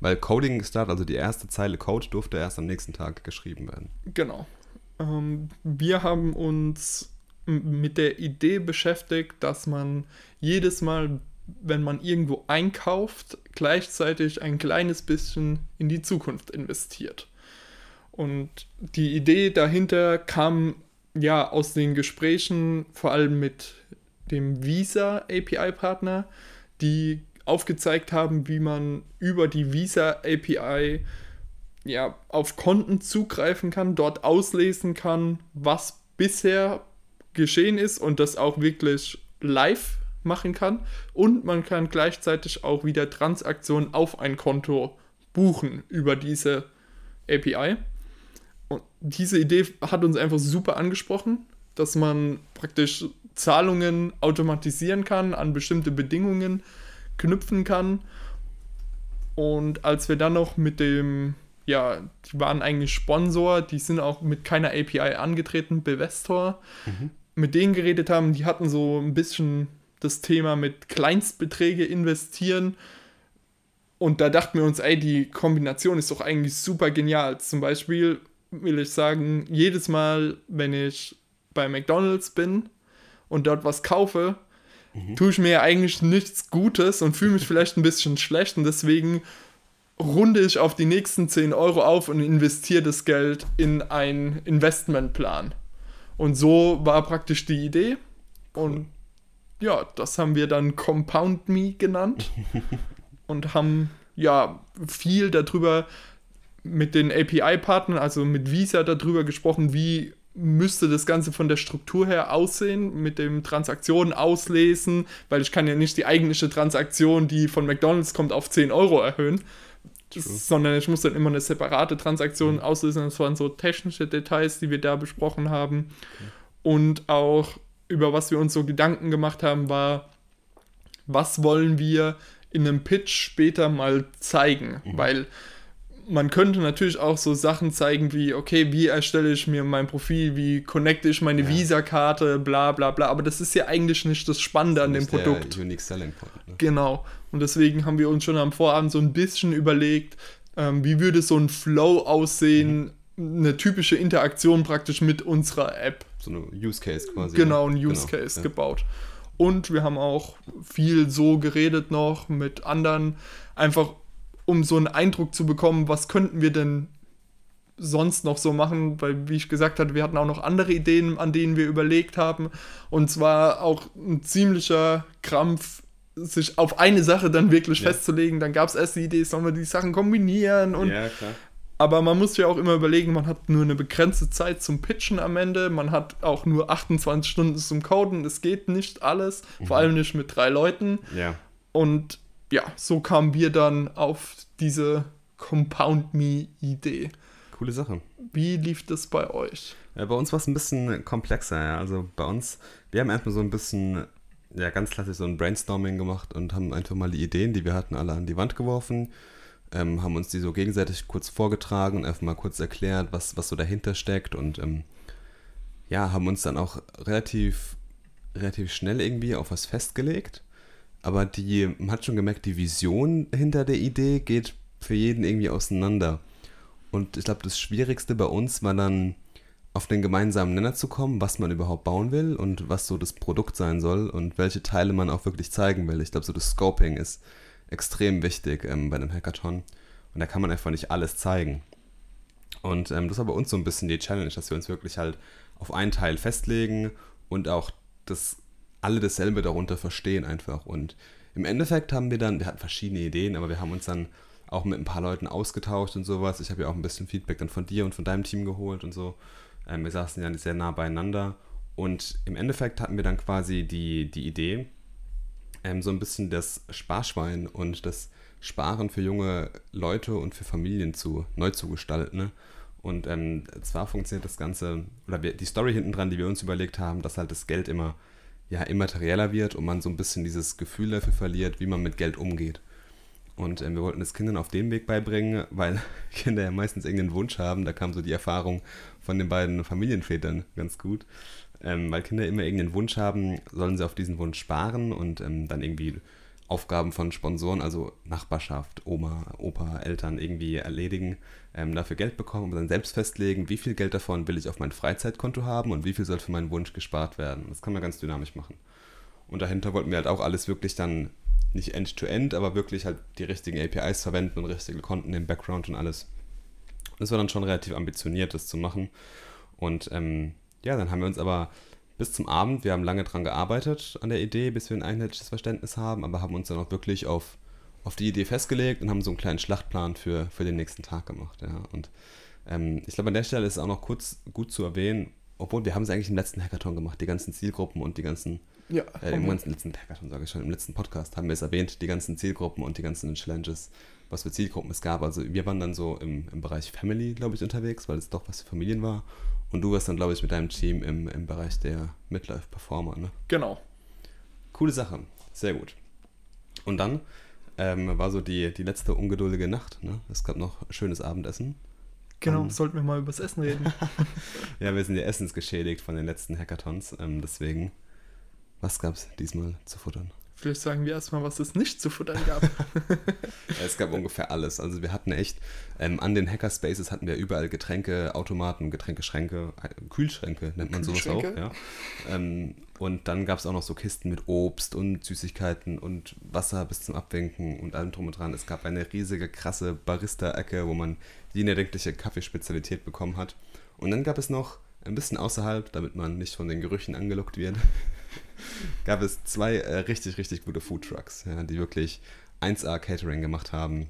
Weil Coding Start, also die erste Zeile Code, durfte erst am nächsten Tag geschrieben werden. Genau. Ähm, wir haben uns mit der Idee beschäftigt, dass man jedes Mal, wenn man irgendwo einkauft, gleichzeitig ein kleines bisschen in die Zukunft investiert. Und die Idee dahinter kam ja aus den Gesprächen, vor allem mit dem Visa API-Partner, die aufgezeigt haben, wie man über die Visa API ja, auf Konten zugreifen kann, dort auslesen kann, was bisher geschehen ist und das auch wirklich live machen kann. Und man kann gleichzeitig auch wieder Transaktionen auf ein Konto buchen über diese API. Und diese Idee hat uns einfach super angesprochen, dass man praktisch Zahlungen automatisieren kann, an bestimmte Bedingungen knüpfen kann. Und als wir dann noch mit dem, ja, die waren eigentlich Sponsor, die sind auch mit keiner API angetreten, Bevestor, mhm. mit denen geredet haben, die hatten so ein bisschen das Thema mit Kleinstbeträge investieren. Und da dachten wir uns, ey, die Kombination ist doch eigentlich super genial. Zum Beispiel will ich sagen, jedes Mal, wenn ich bei McDonald's bin und dort was kaufe, mhm. tue ich mir eigentlich nichts Gutes und fühle mich vielleicht ein bisschen schlecht und deswegen runde ich auf die nächsten 10 Euro auf und investiere das Geld in einen Investmentplan. Und so war praktisch die Idee. Und ja, das haben wir dann Compound Me genannt und haben ja viel darüber mit den API-Partnern, also mit Visa darüber gesprochen, wie müsste das Ganze von der Struktur her aussehen, mit dem Transaktionen auslesen, weil ich kann ja nicht die eigentliche Transaktion, die von McDonald's kommt, auf 10 Euro erhöhen, sondern ich muss dann immer eine separate Transaktion mhm. auslösen. Das waren so technische Details, die wir da besprochen haben. Okay. Und auch über was wir uns so Gedanken gemacht haben, war, was wollen wir in einem Pitch später mal zeigen, mhm. weil man könnte natürlich auch so Sachen zeigen wie, okay, wie erstelle ich mir mein Profil, wie connecte ich meine ja. Visa-Karte, bla bla bla. Aber das ist ja eigentlich nicht das Spannende das an dem Produkt. Unique Selling Point. Ne? Genau. Und deswegen haben wir uns schon am Vorabend so ein bisschen überlegt, ähm, wie würde so ein Flow aussehen, mhm. eine typische Interaktion praktisch mit unserer App. So eine Use Case quasi. Genau, ne? ein Use genau, Case ja. gebaut. Und wir haben auch viel so geredet noch mit anderen, einfach um so einen Eindruck zu bekommen, was könnten wir denn sonst noch so machen, weil wie ich gesagt hatte, wir hatten auch noch andere Ideen, an denen wir überlegt haben und zwar auch ein ziemlicher Krampf, sich auf eine Sache dann wirklich ja. festzulegen. Dann gab es erst die Idee, sollen wir die Sachen kombinieren und ja. Aber man muss ja auch immer überlegen, man hat nur eine begrenzte Zeit zum Pitchen am Ende, man hat auch nur 28 Stunden zum Coden, es geht nicht alles, mhm. vor allem nicht mit drei Leuten. Ja. Und ja, so kamen wir dann auf diese Compound Me-Idee. Coole Sache. Wie lief das bei euch? Ja, bei uns war es ein bisschen komplexer. Ja. Also bei uns, wir haben erstmal so ein bisschen, ja, ganz klassisch so ein Brainstorming gemacht und haben einfach mal die Ideen, die wir hatten, alle an die Wand geworfen. Ähm, haben uns die so gegenseitig kurz vorgetragen und einfach mal kurz erklärt, was, was so dahinter steckt und ähm, ja, haben uns dann auch relativ, relativ schnell irgendwie auf was festgelegt aber die, man hat schon gemerkt, die Vision hinter der Idee geht für jeden irgendwie auseinander. Und ich glaube, das Schwierigste bei uns war dann, auf den gemeinsamen Nenner zu kommen, was man überhaupt bauen will und was so das Produkt sein soll und welche Teile man auch wirklich zeigen will. Ich glaube, so das Scoping ist extrem wichtig ähm, bei einem Hackathon. Und da kann man einfach nicht alles zeigen. Und ähm, das war bei uns so ein bisschen die Challenge, dass wir uns wirklich halt auf einen Teil festlegen und auch das alle dasselbe darunter verstehen einfach. Und im Endeffekt haben wir dann, wir hatten verschiedene Ideen, aber wir haben uns dann auch mit ein paar Leuten ausgetauscht und sowas. Ich habe ja auch ein bisschen Feedback dann von dir und von deinem Team geholt und so. Ähm, wir saßen ja sehr nah beieinander. Und im Endeffekt hatten wir dann quasi die, die Idee, ähm, so ein bisschen das Sparschwein und das Sparen für junge Leute und für Familien zu neu zu gestalten. Ne? Und ähm, zwar funktioniert das Ganze, oder wir, die Story hinten dran, die wir uns überlegt haben, dass halt das Geld immer ja, immaterieller wird und man so ein bisschen dieses Gefühl dafür verliert, wie man mit Geld umgeht. Und äh, wir wollten es Kindern auf dem Weg beibringen, weil Kinder ja meistens irgendeinen Wunsch haben. Da kam so die Erfahrung von den beiden Familienvätern ganz gut. Ähm, weil Kinder immer irgendeinen Wunsch haben, sollen sie auf diesen Wunsch sparen und ähm, dann irgendwie Aufgaben von Sponsoren, also Nachbarschaft, Oma, Opa, Eltern irgendwie erledigen, ähm, dafür Geld bekommen und dann selbst festlegen, wie viel Geld davon will ich auf mein Freizeitkonto haben und wie viel soll für meinen Wunsch gespart werden. Das kann man ganz dynamisch machen. Und dahinter wollten wir halt auch alles wirklich dann nicht end-to-end, -end, aber wirklich halt die richtigen APIs verwenden und richtige Konten im Background und alles. Das war dann schon relativ ambitioniert, das zu machen. Und ähm, ja, dann haben wir uns aber bis zum Abend, wir haben lange dran gearbeitet an der Idee, bis wir ein einheitliches Verständnis haben, aber haben uns dann auch wirklich auf, auf die Idee festgelegt und haben so einen kleinen Schlachtplan für, für den nächsten Tag gemacht. Ja. Und ähm, ich glaube, an der Stelle ist es auch noch kurz gut zu erwähnen, obwohl wir haben es eigentlich im letzten Hackathon gemacht, die ganzen Zielgruppen und die ganzen, ja, äh, im ganzen letzten Hackathon sage ich schon, im letzten Podcast haben wir es erwähnt, die ganzen Zielgruppen und die ganzen Challenges, was für Zielgruppen es gab. Also wir waren dann so im, im Bereich Family, glaube ich, unterwegs, weil es doch was für Familien war und du warst dann, glaube ich, mit deinem Team im, im Bereich der Midlife Performer, ne? Genau. Coole Sache. Sehr gut. Und dann ähm, war so die, die letzte ungeduldige Nacht. Ne? Es gab noch schönes Abendessen. Genau, um, sollten wir mal über das Essen reden. ja, wir sind ja essensgeschädigt von den letzten Hackathons. Ähm, deswegen, was gab es diesmal zu futtern? Vielleicht sagen wir erstmal, was es nicht zu futtern gab. es gab ungefähr alles. Also wir hatten echt, ähm, an den Hackerspaces hatten wir überall Getränke, Automaten, Getränkeschränke, äh, Kühlschränke nennt man sowas auch. Ja. Ähm, und dann gab es auch noch so Kisten mit Obst und Süßigkeiten und Wasser bis zum Abwinken und allem drum und dran. Es gab eine riesige, krasse Barista-Ecke, wo man jede erdenkliche Kaffeespezialität bekommen hat. Und dann gab es noch ein bisschen außerhalb, damit man nicht von den Gerüchen angelockt wird, gab es zwei äh, richtig, richtig gute Foodtrucks, ja, die wirklich 1A Catering gemacht haben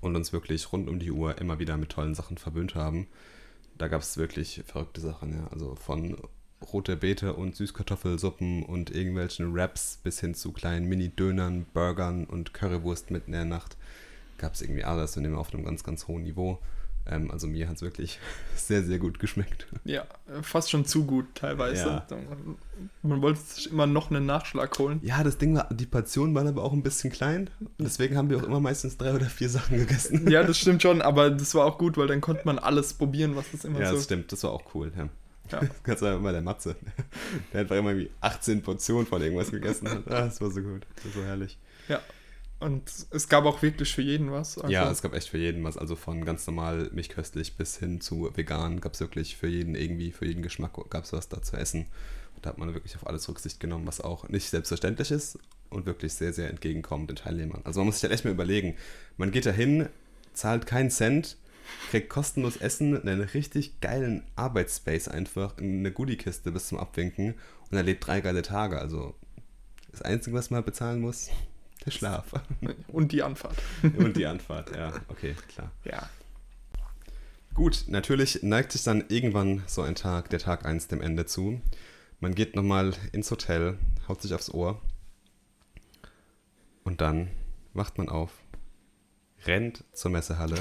und uns wirklich rund um die Uhr immer wieder mit tollen Sachen verwöhnt haben. Da gab es wirklich verrückte Sachen, ja. Also von rote Beete und Süßkartoffelsuppen und irgendwelchen Wraps bis hin zu kleinen Mini-Dönern, Burgern und Currywurst mitten in der Nacht. Gab es irgendwie alles und immer auf einem ganz, ganz hohen Niveau. Ähm, also mir hat es wirklich sehr, sehr gut geschmeckt. Ja, fast schon zu gut teilweise. Ja. Man wollte sich immer noch einen Nachschlag holen. Ja, das Ding war, die Portionen waren aber auch ein bisschen klein. Deswegen haben wir auch immer meistens drei oder vier Sachen gegessen. Ja, das stimmt schon, aber das war auch gut, weil dann konnte man alles probieren, was es immer ja, so... Ja, das stimmt, das war auch cool, ja. Ja. Ganz einfach immer der Matze. Der hat einfach immer wie 18 Portionen von irgendwas gegessen. Ah, das war so gut. Das war so herrlich. Ja, und es gab auch wirklich für jeden was. Also ja, es gab echt für jeden was. Also von ganz normal milchköstlich bis hin zu vegan gab es wirklich für jeden irgendwie, für jeden Geschmack gab es was da zu essen. Und da hat man wirklich auf alles Rücksicht genommen, was auch nicht selbstverständlich ist und wirklich sehr, sehr entgegenkommt den Teilnehmern. Also man muss sich halt echt mal überlegen, man geht da hin, zahlt keinen Cent, kriegt kostenlos Essen, einen richtig geilen Arbeitsspace einfach, eine Goodiekiste bis zum Abwinken und erlebt drei geile Tage. Also das Einzige, was man bezahlen muss, der Schlaf. Und die Anfahrt. Und die Anfahrt, ja, okay, klar. Ja. Gut, natürlich neigt sich dann irgendwann so ein Tag, der Tag 1 dem Ende zu. Man geht nochmal ins Hotel, haut sich aufs Ohr und dann wacht man auf, rennt zur Messehalle,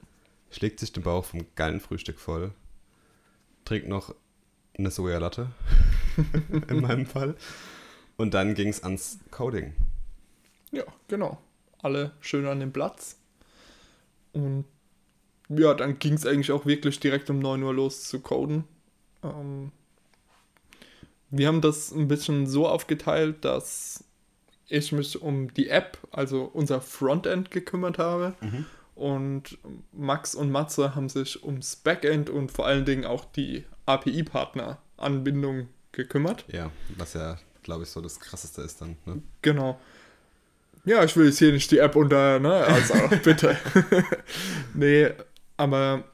schlägt sich den Bauch vom geilen Frühstück voll, trinkt noch eine Sojalatte, in meinem Fall, und dann ging es ans Coding. Ja, genau. Alle schön an dem Platz. Und ja, dann ging es eigentlich auch wirklich direkt um 9 Uhr los zu coden. Ähm, wir haben das ein bisschen so aufgeteilt, dass ich mich um die App, also unser Frontend gekümmert habe. Mhm. Und Max und Matze haben sich ums Backend und vor allen Dingen auch die API-Partner-Anbindung gekümmert. Ja, was ja, glaube ich, so das Krasseste ist dann. Ne? Genau ja, ich will jetzt hier nicht die App unter, ne? Also bitte. nee, aber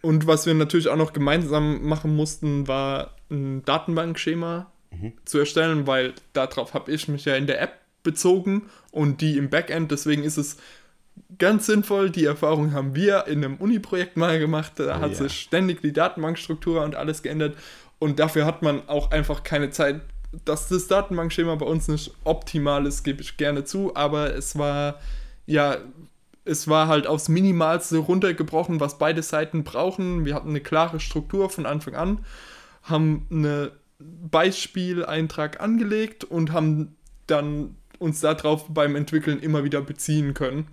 und was wir natürlich auch noch gemeinsam machen mussten, war ein Datenbankschema mhm. zu erstellen, weil darauf habe ich mich ja in der App bezogen und die im Backend. Deswegen ist es ganz sinnvoll. Die Erfahrung haben wir in einem Uni-Projekt mal gemacht. Da oh, hat ja. sich ständig die Datenbankstruktur und alles geändert. Und dafür hat man auch einfach keine Zeit, dass das Datenbankschema bei uns nicht optimal ist, gebe ich gerne zu, aber es war ja, es war halt aufs Minimalste runtergebrochen, was beide Seiten brauchen. Wir hatten eine klare Struktur von Anfang an, haben einen Beispieleintrag angelegt und haben dann uns darauf beim Entwickeln immer wieder beziehen können.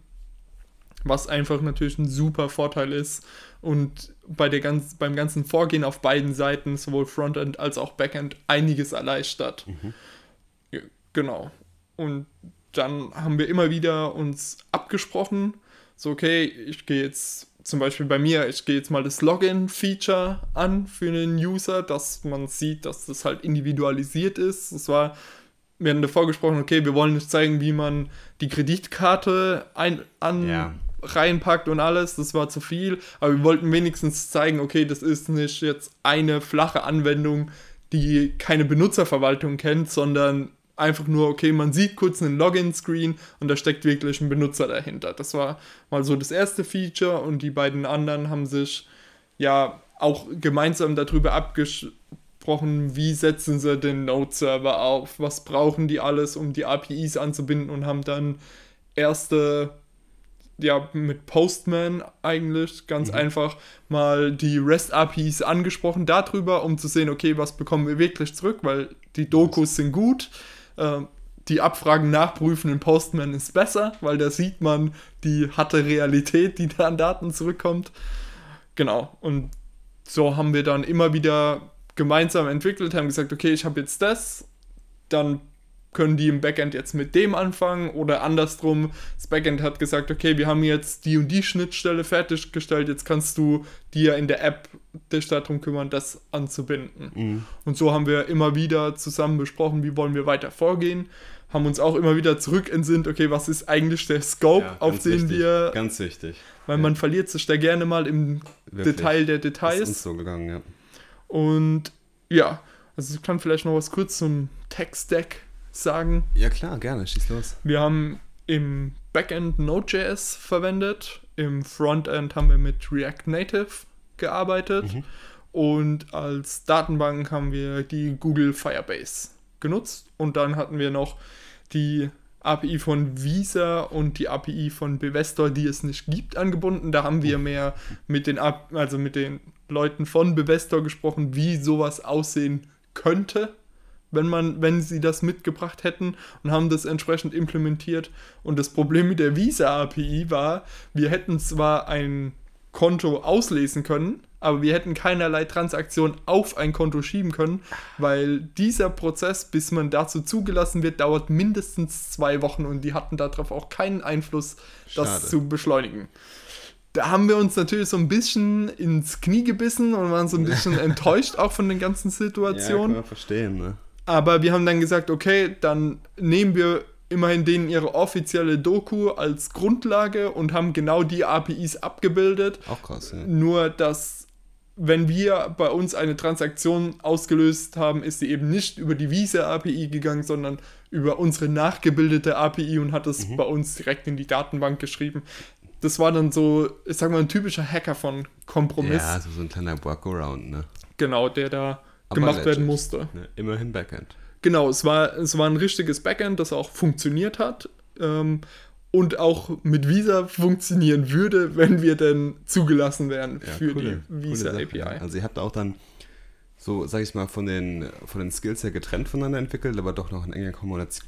Was einfach natürlich ein super Vorteil ist und bei der ganz, beim ganzen Vorgehen auf beiden Seiten, sowohl Frontend als auch Backend, einiges erleichtert. Mhm. Ja, genau. Und dann haben wir immer wieder uns abgesprochen, so okay, ich gehe jetzt zum Beispiel bei mir, ich gehe jetzt mal das Login-Feature an für einen User, dass man sieht, dass das halt individualisiert ist. Das war, wir haben davor gesprochen, okay, wir wollen nicht zeigen, wie man die Kreditkarte ein, an, ja. Reinpackt und alles, das war zu viel, aber wir wollten wenigstens zeigen, okay, das ist nicht jetzt eine flache Anwendung, die keine Benutzerverwaltung kennt, sondern einfach nur, okay, man sieht kurz einen Login-Screen und da steckt wirklich ein Benutzer dahinter. Das war mal so das erste Feature und die beiden anderen haben sich ja auch gemeinsam darüber abgesprochen, wie setzen sie den Node-Server auf, was brauchen die alles, um die APIs anzubinden und haben dann erste ja, mit Postman eigentlich ganz mhm. einfach mal die REST-APIs angesprochen darüber, um zu sehen, okay, was bekommen wir wirklich zurück, weil die Dokus sind gut, äh, die Abfragen nachprüfen in Postman ist besser, weil da sieht man die harte Realität, die da an Daten zurückkommt. Genau. Und so haben wir dann immer wieder gemeinsam entwickelt, haben gesagt, okay, ich habe jetzt das, dann können die im Backend jetzt mit dem anfangen oder andersrum, das Backend hat gesagt, okay, wir haben jetzt die und die Schnittstelle fertiggestellt, jetzt kannst du dir in der App dich darum kümmern, das anzubinden. Mhm. Und so haben wir immer wieder zusammen besprochen, wie wollen wir weiter vorgehen, haben uns auch immer wieder zurückentsinnt, okay, was ist eigentlich der Scope, ja, auf den wichtig, wir... Ganz wichtig. Weil ja. man verliert sich da gerne mal im Wirklich. Detail der Details. Das ist uns so gegangen, ja. Und ja, also ich kann vielleicht noch was kurz zum Tech-Stack sagen? Ja klar, gerne, schieß los. Wir haben im Backend Node.js verwendet, im Frontend haben wir mit React Native gearbeitet mhm. und als Datenbank haben wir die Google Firebase genutzt und dann hatten wir noch die API von Visa und die API von Bevestor, die es nicht gibt, angebunden. Da haben wir mehr mit den, also mit den Leuten von Bevestor gesprochen, wie sowas aussehen könnte wenn man, wenn sie das mitgebracht hätten und haben das entsprechend implementiert. Und das Problem mit der Visa API war, wir hätten zwar ein Konto auslesen können, aber wir hätten keinerlei Transaktion auf ein Konto schieben können, weil dieser Prozess, bis man dazu zugelassen wird, dauert mindestens zwei Wochen und die hatten darauf auch keinen Einfluss, das Schade. zu beschleunigen. Da haben wir uns natürlich so ein bisschen ins Knie gebissen und waren so ein bisschen enttäuscht auch von den ganzen Situationen. Ja, kann man verstehen, ne? Aber wir haben dann gesagt, okay, dann nehmen wir immerhin denen ihre offizielle Doku als Grundlage und haben genau die APIs abgebildet. Auch krass, ja. Nur, dass wenn wir bei uns eine Transaktion ausgelöst haben, ist sie eben nicht über die Visa-API gegangen, sondern über unsere nachgebildete API und hat es mhm. bei uns direkt in die Datenbank geschrieben. Das war dann so, ich sag mal, ein typischer Hacker von Kompromiss. Ja, also so ein kleiner Workaround, ne? Genau, der da gemacht legit. werden musste. Ne, immerhin Backend. Genau, es war, es war ein richtiges Backend, das auch funktioniert hat ähm, und auch mit Visa funktionieren würde, wenn wir denn zugelassen wären ja, für coole, die Visa API. Also ihr habt auch dann so, sag ich mal, von den, von den Skills her getrennt voneinander entwickelt, aber doch noch in enger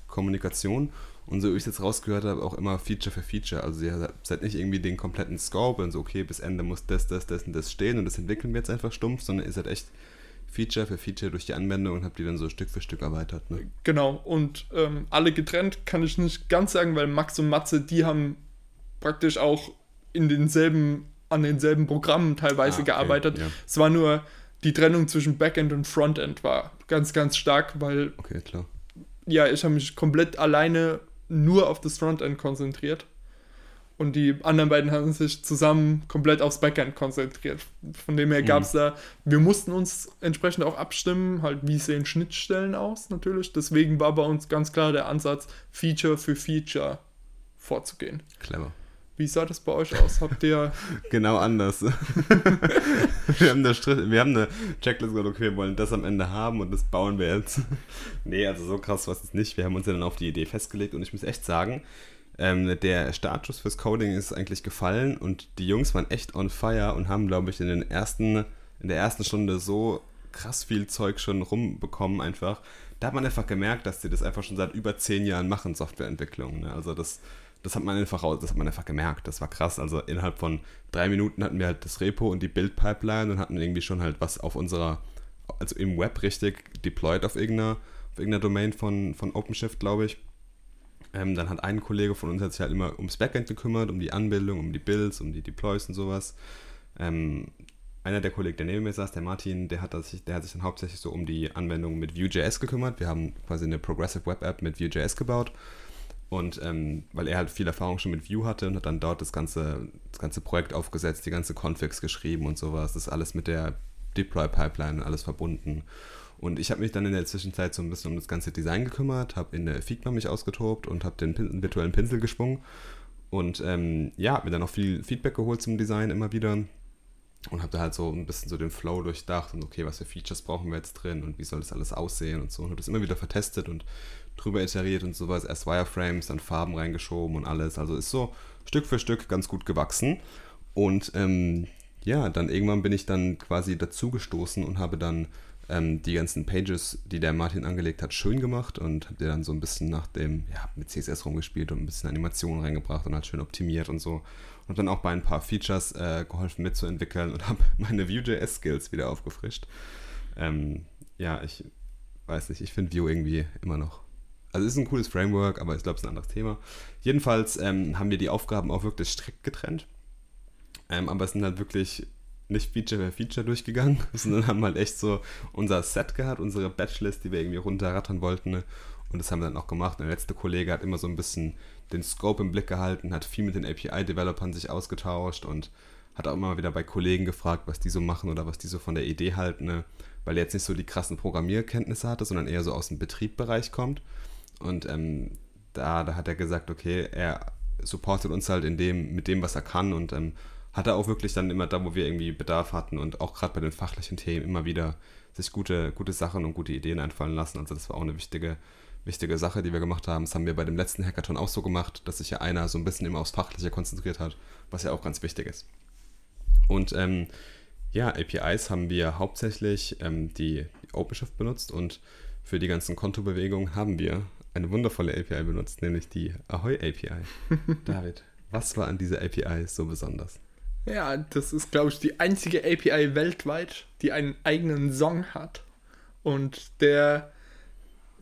Kommunikation. Und so wie ich es jetzt rausgehört habe, auch immer Feature für Feature. Also ihr seid nicht irgendwie den kompletten Scope und so, okay, bis Ende muss das, das, das und das stehen und das entwickeln wir jetzt einfach stumpf, sondern ihr seid echt Feature für Feature durch die Anwendung und habe die dann so Stück für Stück erweitert. Ne? Genau, und ähm, alle getrennt kann ich nicht ganz sagen, weil Max und Matze, die haben praktisch auch in denselben, an denselben Programmen teilweise ah, okay, gearbeitet. Ja. Es war nur die Trennung zwischen Backend und Frontend war ganz, ganz stark, weil. Okay, klar. Ja, ich habe mich komplett alleine nur auf das Frontend konzentriert. Und die anderen beiden haben sich zusammen komplett aufs Backend konzentriert. Von dem her mhm. gab es da, wir mussten uns entsprechend auch abstimmen, halt wie sehen Schnittstellen aus natürlich. Deswegen war bei uns ganz klar der Ansatz, Feature für Feature vorzugehen. Clever. Wie sah das bei euch aus? Habt ihr. genau anders. wir, haben eine Strich, wir haben eine Checklist gesagt, okay, wir wollen das am Ende haben und das bauen wir jetzt. nee, also so krass war es nicht. Wir haben uns ja dann auf die Idee festgelegt und ich muss echt sagen, ähm, der Startschuss fürs Coding ist eigentlich gefallen und die Jungs waren echt on fire und haben, glaube ich, in, den ersten, in der ersten Stunde so krass viel Zeug schon rumbekommen einfach. Da hat man einfach gemerkt, dass sie das einfach schon seit über zehn Jahren machen, Softwareentwicklung. Ne? Also das, das hat man einfach das hat man einfach gemerkt. Das war krass. Also innerhalb von drei Minuten hatten wir halt das Repo und die Build-Pipeline und hatten irgendwie schon halt was auf unserer, also im Web richtig deployed auf irgendeiner, auf irgendeiner Domain von, von OpenShift, glaube ich. Ähm, dann hat ein Kollege von uns hat sich halt immer ums Backend gekümmert, um die Anbildung, um die Builds, um die Deploys und sowas. Ähm, einer der Kollegen, der neben mir saß, der Martin, der hat, sich, der hat sich dann hauptsächlich so um die Anwendung mit Vue.js gekümmert. Wir haben quasi eine Progressive Web App mit Vue.js gebaut. Und ähm, weil er halt viel Erfahrung schon mit Vue hatte und hat dann dort das ganze, das ganze Projekt aufgesetzt, die ganze Configs geschrieben und sowas. Das ist alles mit der Deploy-Pipeline alles verbunden. Und ich habe mich dann in der Zwischenzeit so ein bisschen um das ganze Design gekümmert, habe in der Figma mich ausgetobt und habe den Pin virtuellen Pinsel geschwungen. Und ähm, ja, habe mir dann auch viel Feedback geholt zum Design immer wieder. Und habe da halt so ein bisschen so den Flow durchdacht und okay, was für Features brauchen wir jetzt drin und wie soll das alles aussehen und so. Und habe das immer wieder vertestet und drüber iteriert und sowas. Erst Wireframes, dann Farben reingeschoben und alles. Also ist so Stück für Stück ganz gut gewachsen. Und ähm, ja, dann irgendwann bin ich dann quasi dazugestoßen und habe dann ähm, die ganzen Pages, die der Martin angelegt hat, schön gemacht und habe dir dann so ein bisschen nach dem, ja, mit CSS rumgespielt und ein bisschen Animation reingebracht und halt schön optimiert und so. Und dann auch bei ein paar Features äh, geholfen mitzuentwickeln und habe meine Vue.js-Skills wieder aufgefrischt. Ähm, ja, ich weiß nicht, ich finde Vue irgendwie immer noch. Also ist ein cooles Framework, aber ich glaube, es ist ein anderes Thema. Jedenfalls ähm, haben wir die Aufgaben auch wirklich strikt getrennt. Ähm, aber es sind halt wirklich nicht Feature für Feature durchgegangen, sondern haben halt echt so unser Set gehabt, unsere Batchlist, die wir irgendwie runterrattern wollten. Ne? Und das haben wir dann auch gemacht. Und der letzte Kollege hat immer so ein bisschen den Scope im Blick gehalten, hat viel mit den API-Developern sich ausgetauscht und hat auch immer wieder bei Kollegen gefragt, was die so machen oder was die so von der Idee halten, ne? weil er jetzt nicht so die krassen Programmierkenntnisse hatte, sondern eher so aus dem Betriebbereich kommt. Und ähm, da, da hat er gesagt, okay, er supportet uns halt in dem, mit dem, was er kann und ähm, hat er auch wirklich dann immer da, wo wir irgendwie Bedarf hatten und auch gerade bei den fachlichen Themen immer wieder sich gute, gute Sachen und gute Ideen einfallen lassen. Also das war auch eine wichtige, wichtige Sache, die wir gemacht haben. Das haben wir bei dem letzten Hackathon auch so gemacht, dass sich ja einer so ein bisschen immer aufs Fachliche konzentriert hat, was ja auch ganz wichtig ist. Und ähm, ja, APIs haben wir hauptsächlich ähm, die, die OpenShift benutzt und für die ganzen Kontobewegungen haben wir eine wundervolle API benutzt, nämlich die Ahoy API. David, was war an dieser API so besonders? Ja, das ist, glaube ich, die einzige API weltweit, die einen eigenen Song hat. Und der,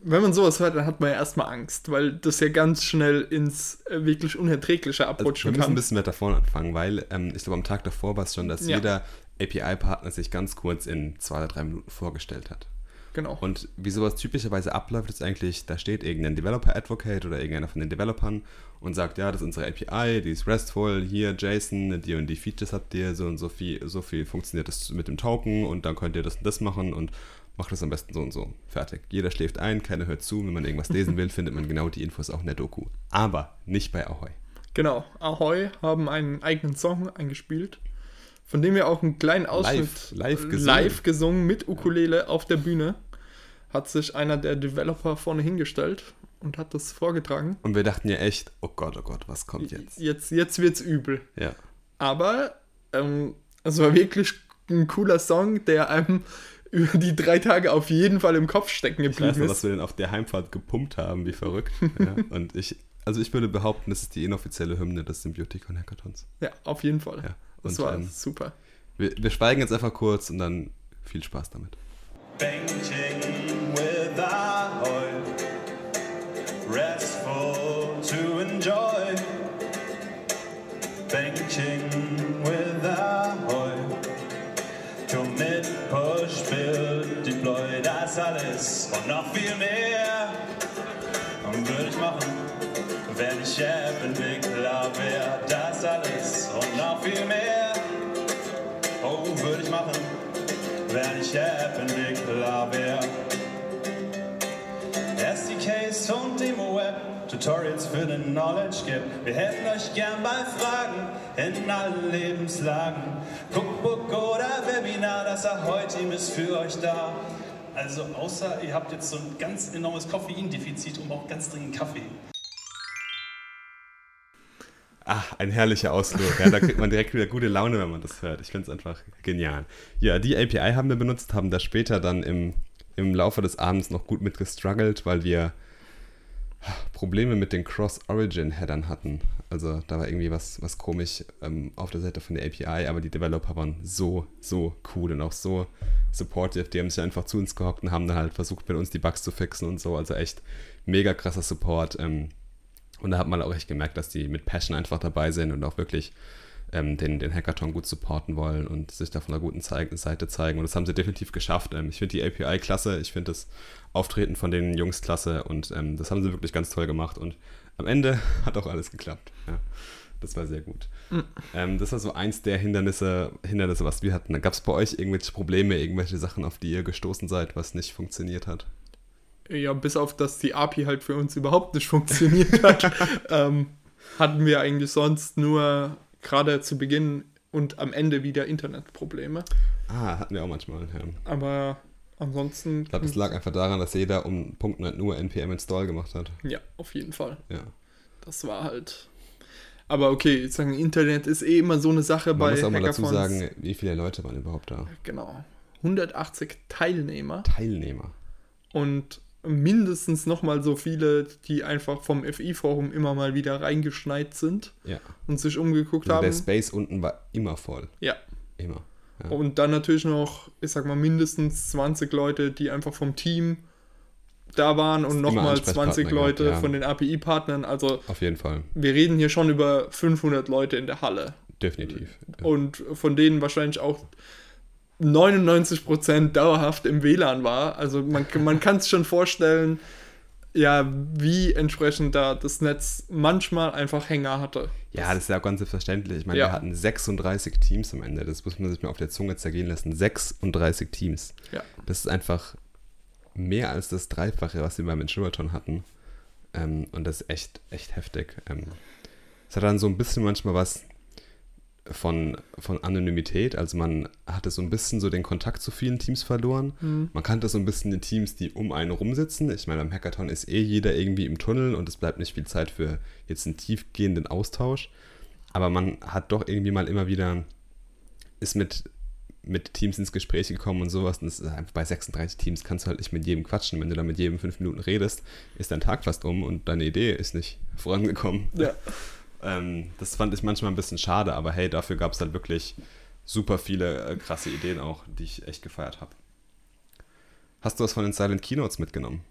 wenn man sowas hört, dann hat man ja erstmal Angst, weil das ja ganz schnell ins äh, wirklich Unerträgliche abrutschen also, wir kann. müssen ein bisschen weiter vorne anfangen, weil ähm, ich glaube, am Tag davor war es schon, dass ja. jeder API-Partner sich ganz kurz in zwei oder drei Minuten vorgestellt hat. Genau. Und wie sowas typischerweise abläuft, ist eigentlich, da steht irgendein Developer Advocate oder irgendeiner von den Developern und sagt, ja, das ist unsere API, die ist RESTful, hier JSON, die und die Features habt ihr, so und so viel, so viel funktioniert das mit dem Token und dann könnt ihr das und das machen und macht das am besten so und so. Fertig. Jeder schläft ein, keiner hört zu. Wenn man irgendwas lesen will, findet man genau die Infos auch in der Doku. Aber nicht bei Ahoy. Genau. Ahoy haben einen eigenen Song eingespielt von dem wir auch einen kleinen Ausschnitt live, live, gesungen. live gesungen mit Ukulele auf der Bühne. Hat sich einer der Developer vorne hingestellt und hat das vorgetragen. Und wir dachten ja echt, oh Gott, oh Gott, was kommt jetzt? Jetzt, jetzt wird's übel. Ja. Aber ähm, es war wirklich ein cooler Song, der einem über die drei Tage auf jeden Fall im Kopf stecken geblieben ich weiß noch, ist. dass wir den auf der Heimfahrt gepumpt haben, wie verrückt. ja. Und ich, also ich würde behaupten, das ist die inoffizielle Hymne des Symbioticon Hackathons. Ja, auf jeden Fall. Ja. Das und, war ähm, super. Wir, wir schweigen jetzt einfach kurz und dann viel Spaß damit. Painting with alles und noch viel mehr. Würde ich machen, wenn ich App-Entwickler wäre, das alles und noch viel mehr. Oh, würde ich machen, wenn ich App-Entwickler wäre. SDKs und Demo-Web, Tutorials für den Knowledge Gap. Wir helfen euch gern bei Fragen in allen Lebenslagen. Cookbook oder Webinar, das Ahoi-Team ist für euch da. Also außer ihr habt jetzt so ein ganz enormes Koffeindefizit und braucht ganz dringend Kaffee. Ach, ein herrlicher Ausflug. Ja, da kriegt man direkt wieder gute Laune, wenn man das hört. Ich finde es einfach genial. Ja, die API haben wir benutzt, haben da später dann im, im Laufe des Abends noch gut mit gestruggelt, weil wir Probleme mit den Cross-Origin-Headern hatten. Also da war irgendwie was, was komisch ähm, auf der Seite von der API, aber die Developer waren so, so cool und auch so supportive. Die haben sich einfach zu uns gehockt und haben dann halt versucht, mit uns die Bugs zu fixen und so. Also echt mega krasser Support. Ähm, und da hat man auch echt gemerkt, dass die mit Passion einfach dabei sind und auch wirklich ähm, den, den Hackathon gut supporten wollen und sich da von einer guten Ze Seite zeigen. Und das haben sie definitiv geschafft. Ähm, ich finde die API klasse, ich finde das Auftreten von den Jungs klasse und ähm, das haben sie wirklich ganz toll gemacht. Und am Ende hat auch alles geklappt. Ja, das war sehr gut. Mhm. das war so eins der Hindernisse, Hindernisse was wir hatten. Gab es bei euch irgendwelche Probleme, irgendwelche Sachen, auf die ihr gestoßen seid, was nicht funktioniert hat? Ja, bis auf dass die API halt für uns überhaupt nicht funktioniert hat, ähm, hatten wir eigentlich sonst nur gerade zu Beginn und am Ende wieder Internetprobleme. Ah, hatten wir auch manchmal, ja. Aber ansonsten. Ich glaube, es lag einfach daran, dass jeder um Punkt nur npm install gemacht hat. Ja, auf jeden Fall. Ja. Das war halt. Aber okay, ich sagen, Internet ist eh immer so eine Sache Man bei muss auch mal dazu sagen, wie viele Leute waren überhaupt da? Genau. 180 Teilnehmer. Teilnehmer. Und mindestens nochmal so viele, die einfach vom FI-Forum immer mal wieder reingeschneit sind ja. und sich umgeguckt also haben. Der Space unten war immer voll. Ja. Immer. Ja. Und dann natürlich noch, ich sag mal, mindestens 20 Leute, die einfach vom Team da waren und nochmal 20 Leute gehabt, ja. von den API-Partnern. Also auf jeden Fall. Wir reden hier schon über 500 Leute in der Halle. Definitiv. Und von denen wahrscheinlich auch 99% dauerhaft im WLAN war. Also man, man kann es schon vorstellen, ja, wie entsprechend da das Netz manchmal einfach Hänger hatte. Ja, das ist ja auch ganz selbstverständlich. Ich meine, ja. wir hatten 36 Teams am Ende. Das muss man sich mal auf der Zunge zergehen lassen. 36 Teams. Ja. Das ist einfach mehr als das Dreifache, was wir beim Insureton hatten. Ähm, und das ist echt, echt heftig. Ähm, es hat dann so ein bisschen manchmal was von, von Anonymität. Also man hatte so ein bisschen so den Kontakt zu vielen Teams verloren. Mhm. Man kannte so ein bisschen die Teams, die um einen rumsitzen. Ich meine, beim Hackathon ist eh jeder irgendwie im Tunnel und es bleibt nicht viel Zeit für jetzt einen tiefgehenden Austausch. Aber man hat doch irgendwie mal immer wieder, ist mit, mit Teams ins Gespräch gekommen und sowas. Und einfach bei 36 Teams kannst du halt nicht mit jedem quatschen. Wenn du da mit jedem fünf Minuten redest, ist dein Tag fast um und deine Idee ist nicht vorangekommen. Ja. Ähm, das fand ich manchmal ein bisschen schade, aber hey, dafür gab es halt wirklich super viele äh, krasse Ideen auch, die ich echt gefeiert habe. Hast du was von den Silent Keynotes mitgenommen?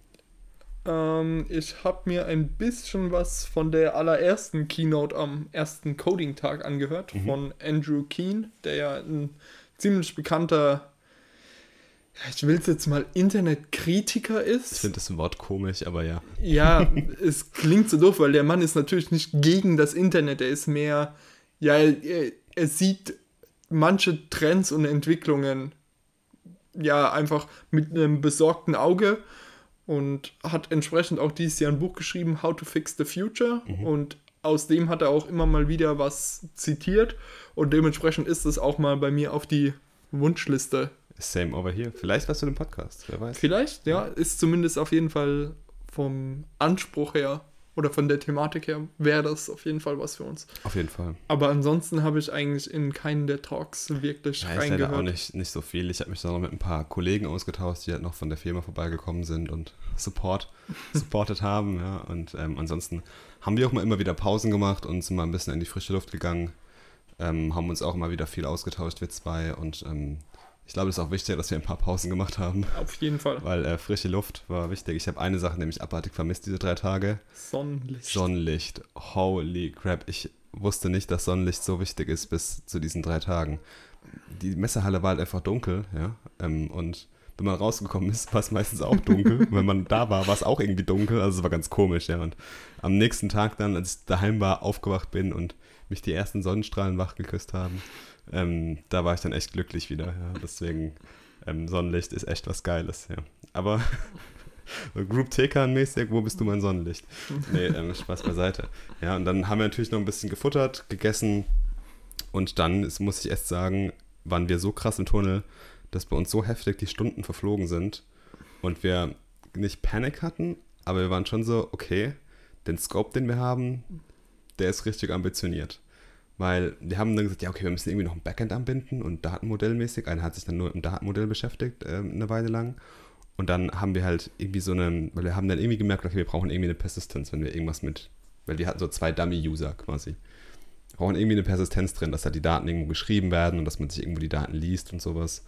Ähm, ich habe mir ein bisschen was von der allerersten Keynote am ersten Coding-Tag angehört, mhm. von Andrew Keen, der ja ein ziemlich bekannter ich will es jetzt mal Internetkritiker ist. Ich finde das Wort komisch, aber ja. Ja, es klingt so doof, weil der Mann ist natürlich nicht gegen das Internet. Er ist mehr, ja, er, er sieht manche Trends und Entwicklungen ja einfach mit einem besorgten Auge und hat entsprechend auch dieses Jahr ein Buch geschrieben, How to Fix the Future. Mhm. Und aus dem hat er auch immer mal wieder was zitiert. Und dementsprechend ist es auch mal bei mir auf die Wunschliste Same over here. Vielleicht was für den Podcast, wer weiß. Vielleicht, ja. Ist zumindest auf jeden Fall vom Anspruch her oder von der Thematik her wäre das auf jeden Fall was für uns. Auf jeden Fall. Aber ansonsten habe ich eigentlich in keinen der Talks wirklich ja, reingehört. Ist auch nicht, nicht so viel. Ich habe mich da noch mit ein paar Kollegen ausgetauscht, die halt noch von der Firma vorbeigekommen sind und Support supportet haben. Ja. Und ähm, ansonsten haben wir auch mal immer wieder Pausen gemacht und sind mal ein bisschen in die frische Luft gegangen. Ähm, haben uns auch immer wieder viel ausgetauscht, wir zwei. Und ähm, ich glaube, es ist auch wichtig, dass wir ein paar Pausen gemacht haben. Auf jeden Fall. Weil äh, frische Luft war wichtig. Ich habe eine Sache nämlich abartig vermisst diese drei Tage. Sonnenlicht. Sonnenlicht. Holy crap. Ich wusste nicht, dass Sonnenlicht so wichtig ist bis zu diesen drei Tagen. Die Messehalle war halt einfach dunkel, ja. Ähm, und wenn man rausgekommen ist, war es meistens auch dunkel. wenn man da war, war es auch irgendwie dunkel. Also es war ganz komisch, ja. Und am nächsten Tag dann, als ich daheim war, aufgewacht bin und mich die ersten Sonnenstrahlen wach geküsst haben, ähm, da war ich dann echt glücklich wieder. Ja. Deswegen, ähm, Sonnenlicht ist echt was Geiles. Ja. Aber Group Tekan-mäßig, wo bist du mein Sonnenlicht? Nee, ähm, Spaß beiseite. Ja, und dann haben wir natürlich noch ein bisschen gefuttert, gegessen und dann, ist, muss ich erst sagen, waren wir so krass im Tunnel, dass bei uns so heftig die Stunden verflogen sind und wir nicht Panik hatten, aber wir waren schon so, okay, den Scope, den wir haben, der ist richtig ambitioniert. Weil wir haben dann gesagt, ja, okay, wir müssen irgendwie noch ein Backend anbinden und datenmodellmäßig. Einer hat sich dann nur dem Datenmodell beschäftigt, äh, eine Weile lang. Und dann haben wir halt irgendwie so eine, weil wir haben dann irgendwie gemerkt, okay, wir brauchen irgendwie eine Persistenz, wenn wir irgendwas mit, weil wir hatten so zwei Dummy-User quasi. Wir brauchen irgendwie eine Persistenz drin, dass da die Daten irgendwo geschrieben werden und dass man sich irgendwo die Daten liest und sowas.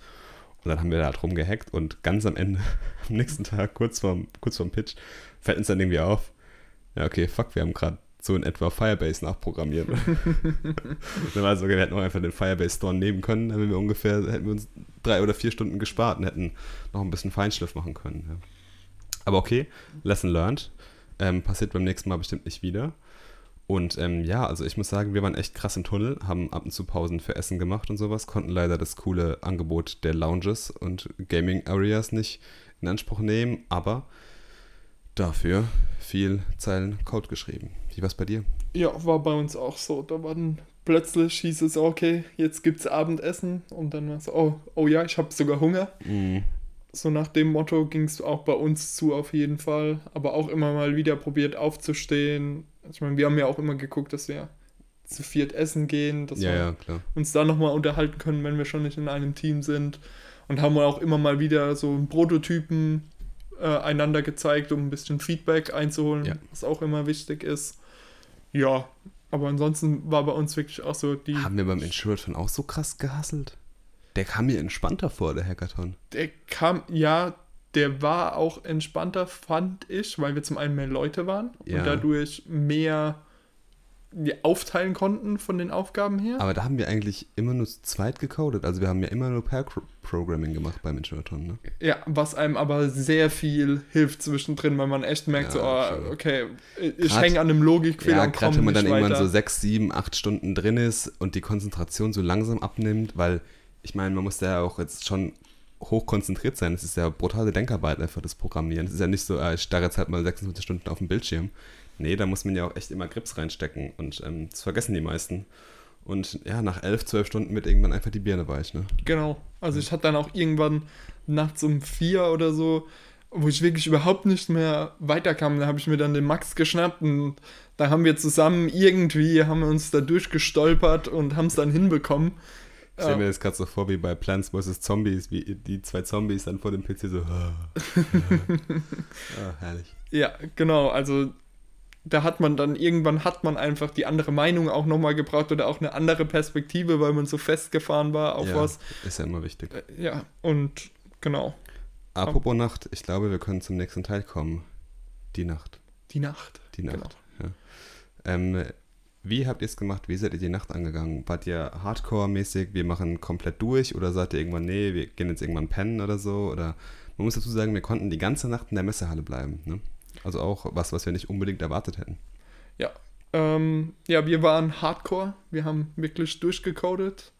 Und dann haben wir da halt rumgehackt und ganz am Ende, am nächsten Tag, kurz vorm, kurz vorm Pitch, fällt uns dann irgendwie auf, ja, okay, fuck, wir haben gerade so in etwa Firebase nachprogrammiert. dann war es so, okay, wir hätten auch einfach den Firebase Store nehmen können, dann hätten wir ungefähr, hätten wir uns drei oder vier Stunden gespart und hätten noch ein bisschen Feinschliff machen können. Ja. Aber okay, Lesson learned. Ähm, passiert beim nächsten Mal bestimmt nicht wieder. Und ähm, ja, also ich muss sagen, wir waren echt krass im Tunnel, haben ab und zu Pausen für Essen gemacht und sowas, konnten leider das coole Angebot der Lounges und Gaming Areas nicht in Anspruch nehmen, aber dafür viel Zeilen Code geschrieben. Wie war es bei dir? Ja, war bei uns auch so. Da waren plötzlich hieß es, okay, jetzt gibt's Abendessen und dann war es, oh, oh ja, ich habe sogar Hunger. Mhm. So nach dem Motto ging es auch bei uns zu auf jeden Fall, aber auch immer mal wieder probiert aufzustehen. Ich meine, wir haben ja auch immer geguckt, dass wir zu viert essen gehen, dass Ja, wir ja, klar. uns da nochmal unterhalten können, wenn wir schon nicht in einem Team sind. Und haben auch immer mal wieder so Prototypen äh, einander gezeigt, um ein bisschen Feedback einzuholen, Ja. was auch immer wichtig ist. Ja, aber ansonsten war bei uns wirklich auch so die. Haben wir beim Insured auch so krass gehasselt? Der kam mir entspannter vor, der Hackathon. Der kam, ja, der war auch entspannter, fand ich, weil wir zum einen mehr Leute waren Ja. und dadurch mehr aufteilen konnten von den Aufgaben her. Aber da haben wir eigentlich immer nur zu zweit gecodet. Also wir haben ja immer nur Pair-Programming gemacht beim Insureton, ne? Ja, was einem aber sehr viel hilft zwischendrin, weil man echt merkt, Ja, so, oh, okay, ich hänge an einem Logikfehler Ja, und gerade komme wenn man dann irgendwann so sechs, sieben, acht Stunden drin ist und die Konzentration so langsam abnimmt, weil ich meine, man muss da ja auch jetzt schon hoch konzentriert sein. Es ist ja brutale Denkarbeit einfach, das Programmieren. Es ist ja nicht so, ah, ich starre jetzt halt mal 26 Stunden auf dem Bildschirm. Nee, da muss man ja auch echt immer Grips reinstecken und ähm, das vergessen die meisten. Und ja, nach elf, zwölf Stunden wird irgendwann einfach die Birne weich, ne? Genau. Also ich hatte dann auch irgendwann nachts um vier oder so, wo ich wirklich überhaupt nicht mehr weiterkam. Da habe ich mir dann den Max geschnappt und da haben wir zusammen irgendwie, haben wir uns da durchgestolpert und haben es dann hinbekommen. Ich stelle mir das gerade so vor wie bei Plants vs. Zombies, wie die zwei Zombies dann vor dem PC so. ah, herrlich. Ja, genau. Also da hat man dann irgendwann hat man einfach die andere Meinung auch nochmal gebraucht oder auch eine andere Perspektive, weil man so festgefahren war auf ja, was. Ist ja immer wichtig. Äh, Ja, und genau, Apropos Nacht, ich glaube, wir können zum nächsten Teil kommen. Die Nacht. die Nacht. Die Nacht. Genau. Ja. Ähm, wie habt ihr es gemacht? Wie seid ihr die Nacht angegangen? Wart ihr Hardcore-mäßig, wir machen komplett durch oder seid ihr irgendwann, nee, wir gehen jetzt irgendwann pennen oder so? Oder man muss dazu sagen, wir konnten die ganze Nacht in der Messehalle bleiben. Ne? Also auch was, was wir nicht unbedingt erwartet hätten. Ja, ähm, ja, wir waren Hardcore. Wir haben wirklich durchgecodet.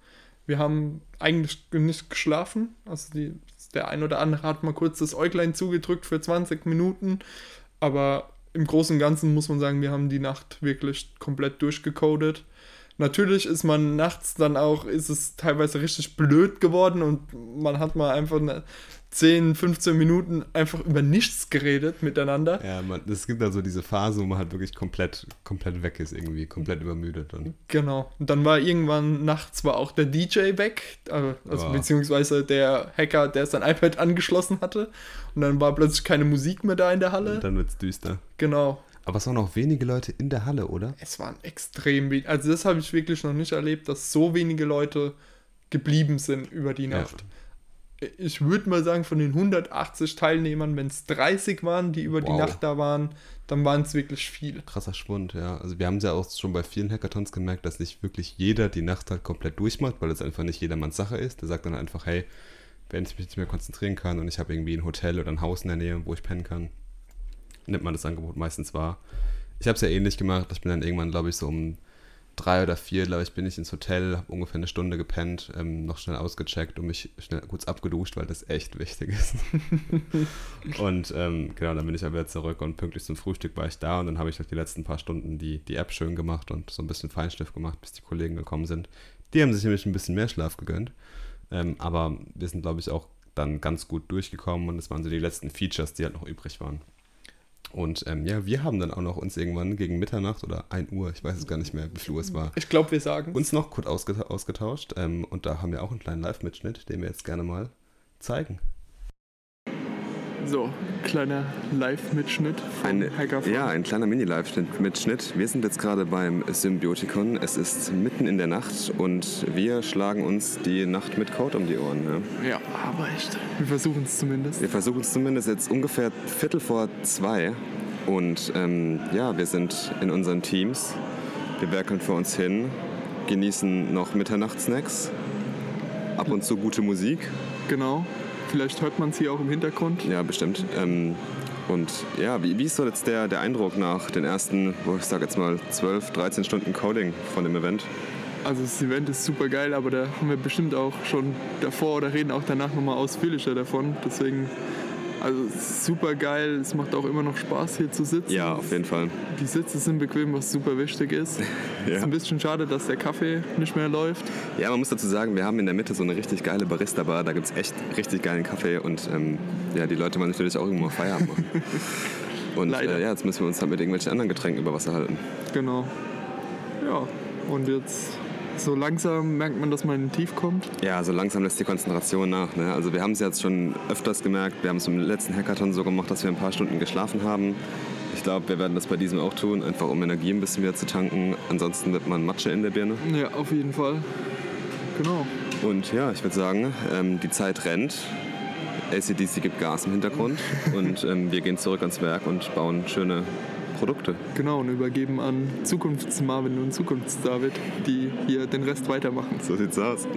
Wir haben eigentlich nicht geschlafen. Also die, der ein oder andere hat mal kurz das Äuglein zugedrückt für 20 Minuten. Aber im Großen und Ganzen muss man sagen, wir haben die Nacht wirklich komplett durchgecodet. Natürlich ist man nachts dann auch, ist es teilweise richtig blöd geworden und man hat mal einfach eine 10, 15 Minuten einfach über nichts geredet miteinander. Ja, man, es gibt also diese Phase, wo man halt wirklich komplett, komplett weg ist irgendwie, komplett übermüdet. Und Genau. Und dann war irgendwann nachts war auch der DJ weg, äh, also Oh. beziehungsweise der Hacker, der sein iPad angeschlossen hatte. Und dann war plötzlich keine Musik mehr da in der Halle. dann wird es düster. Genau. Aber es waren auch wenige Leute in der Halle, oder? Es waren extrem wenig. Also das habe ich wirklich noch nicht erlebt, dass so wenige Leute geblieben sind über die Ja. Ich würde mal sagen, von den 180 Teilnehmern, wenn es 30 waren, die über die Wow. Nacht da waren, dann waren es wirklich viele. Krasser Schwund, ja. Also wir haben es ja auch schon bei vielen Hackathons gemerkt, dass nicht wirklich jeder die Nacht halt komplett durchmacht, weil es einfach nicht jedermanns Sache ist. Der sagt dann einfach, hey, wenn ich mich nicht mehr konzentrieren kann und ich habe irgendwie ein Hotel oder ein Haus in der Nähe, wo ich pennen kann, nimmt man das Angebot meistens wahr. Ich habe es ja ähnlich gemacht. Ich bin dann irgendwann, glaube ich, so um drei oder vier, glaube ich, bin ich ins Hotel, habe ungefähr eine Stunde gepennt, ähm, noch schnell ausgecheckt und mich schnell kurz abgeduscht, weil das echt wichtig ist. und ähm, genau, dann bin ich aber wieder zurück und pünktlich zum Frühstück war ich da und dann habe ich noch die letzten paar Stunden die, die App schön gemacht und so ein bisschen Feinschliff gemacht, bis die Kollegen gekommen sind. Die haben sich nämlich ein bisschen mehr Schlaf gegönnt. Ähm, aber wir sind, glaube ich, auch dann ganz gut durchgekommen und es waren so die letzten Features, die halt noch übrig waren. Und ähm, ja, wir haben dann auch noch uns irgendwann gegen Mitternacht oder 1 Uhr, ich weiß es gar nicht mehr, wie viel Uhr es war, Ich glaube, wir sagen uns noch kurz ausgeta ausgetauscht. Ähm, und da haben wir auch einen kleinen Live-Mitschnitt, den wir jetzt gerne mal zeigen. So, kleiner Live-Mitschnitt von Ein, Hackerfun. ja, ein kleiner Mini-Live-Mitschnitt. Wir sind jetzt gerade beim Symbiotikon. Es ist mitten in der Nacht und wir schlagen uns die Nacht mit Code um die Ohren. Ja. Ja, aber echt. Wir versuchen es zumindest. Wir versuchen es zumindest jetzt ungefähr Viertel vor zwei. Und ähm, ja, wir sind in unseren Teams. Wir werkeln vor uns hin, genießen noch Mitternachtssnacks, ab und zu gute Musik. Genau. Vielleicht hört man es hier auch im Hintergrund. Ja, bestimmt. Ähm, und ja, wie, wie ist so jetzt der, der Eindruck nach den ersten, wo ich sage jetzt mal 12, 13 Stunden Coding von dem Event? Also das Event ist super geil, aber da haben wir bestimmt auch schon davor oder reden auch danach nochmal ausführlicher davon. Deswegen, also super geil. Es macht auch immer noch Spaß hier zu sitzen. Ja, auf jeden Fall. Die Sitze sind bequem, was super wichtig ist. Ja. Ist ein bisschen schade, dass der Kaffee nicht mehr läuft. Ja, man muss dazu sagen, wir haben in der Mitte so eine richtig geile Barista-Bar. Da gibt es echt richtig geilen Kaffee und ähm, ja, die Leute wollen natürlich auch irgendwo Feierabend machen. Und Leider. äh, ja, jetzt müssen wir uns halt mit irgendwelchen anderen Getränken über Wasser halten. Genau. Ja, und jetzt so langsam merkt man, dass man in den Tief kommt. Ja, so langsam lässt die Konzentration nach. Ne? Also wir haben es jetzt schon öfters gemerkt. Wir haben es im letzten Hackathon so gemacht, dass wir ein paar Stunden geschlafen haben. Ich glaube, wir werden das bei diesem auch tun, einfach um Energie ein bisschen wieder zu tanken. Ansonsten wird man Matsche in der Birne. Ja, auf jeden Fall. Genau. Und ja, ich würde sagen, ähm, die Zeit rennt. ACDC gibt Gas im Hintergrund und ähm, wir gehen zurück ans Werk und bauen schöne Produkte. Genau, und übergeben an Zukunfts-Marvin und Zukunfts-David, die hier den Rest weitermachen. So sieht's aus.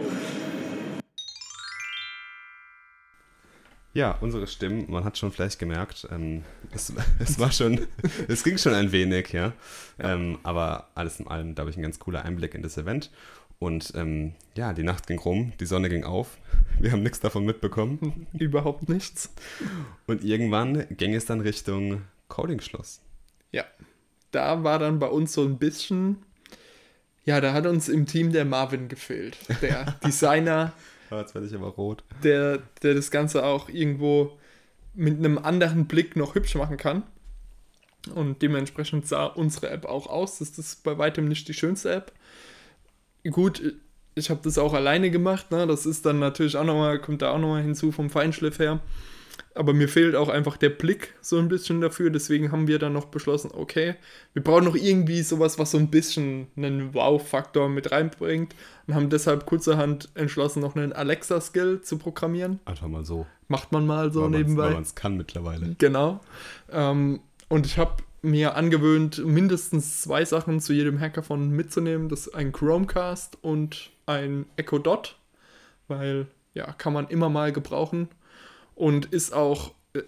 Ja, unsere Stimmen, man hat schon vielleicht gemerkt, ähm, es, es war schon, es ging schon ein wenig, ja. Ähm, aber alles in allem, glaube ich, ein ganz cooler Einblick in das Event. Und ähm, ja, die Nacht ging rum, die Sonne ging auf. Wir haben nichts davon mitbekommen. Überhaupt nichts. Und irgendwann ging es dann Richtung Coding-Schluss. Ja. Da war dann bei uns so ein bisschen, ja, da hat uns im Team der Marvin gefehlt. Der Designer, Oh, jetzt werde ich aber rot. der, der das Ganze auch irgendwo mit einem anderen Blick noch hübsch machen kann. Und dementsprechend sah unsere App auch aus. Das ist bei weitem nicht die schönste App. Gut, ich habe das auch alleine gemacht. Ne? Das ist dann natürlich auch nochmal, kommt da auch nochmal hinzu vom Feinschliff her. Aber mir fehlt auch einfach der Blick so ein bisschen dafür. Deswegen haben wir dann noch beschlossen, okay, wir brauchen noch irgendwie sowas, was so ein bisschen einen Wow-Faktor mit reinbringt. Und haben deshalb kurzerhand entschlossen, noch einen Alexa-Skill zu programmieren. Einfach mal so. Macht man mal so weil nebenbei. Weil man es kann mittlerweile. Genau. Ähm, und ich habe mir angewöhnt, mindestens zwei Sachen zu jedem Hackathon mitzunehmen. Das ist ein Chromecast und ein Echo Dot, weil ja, kann man immer mal gebrauchen und ist auch äh,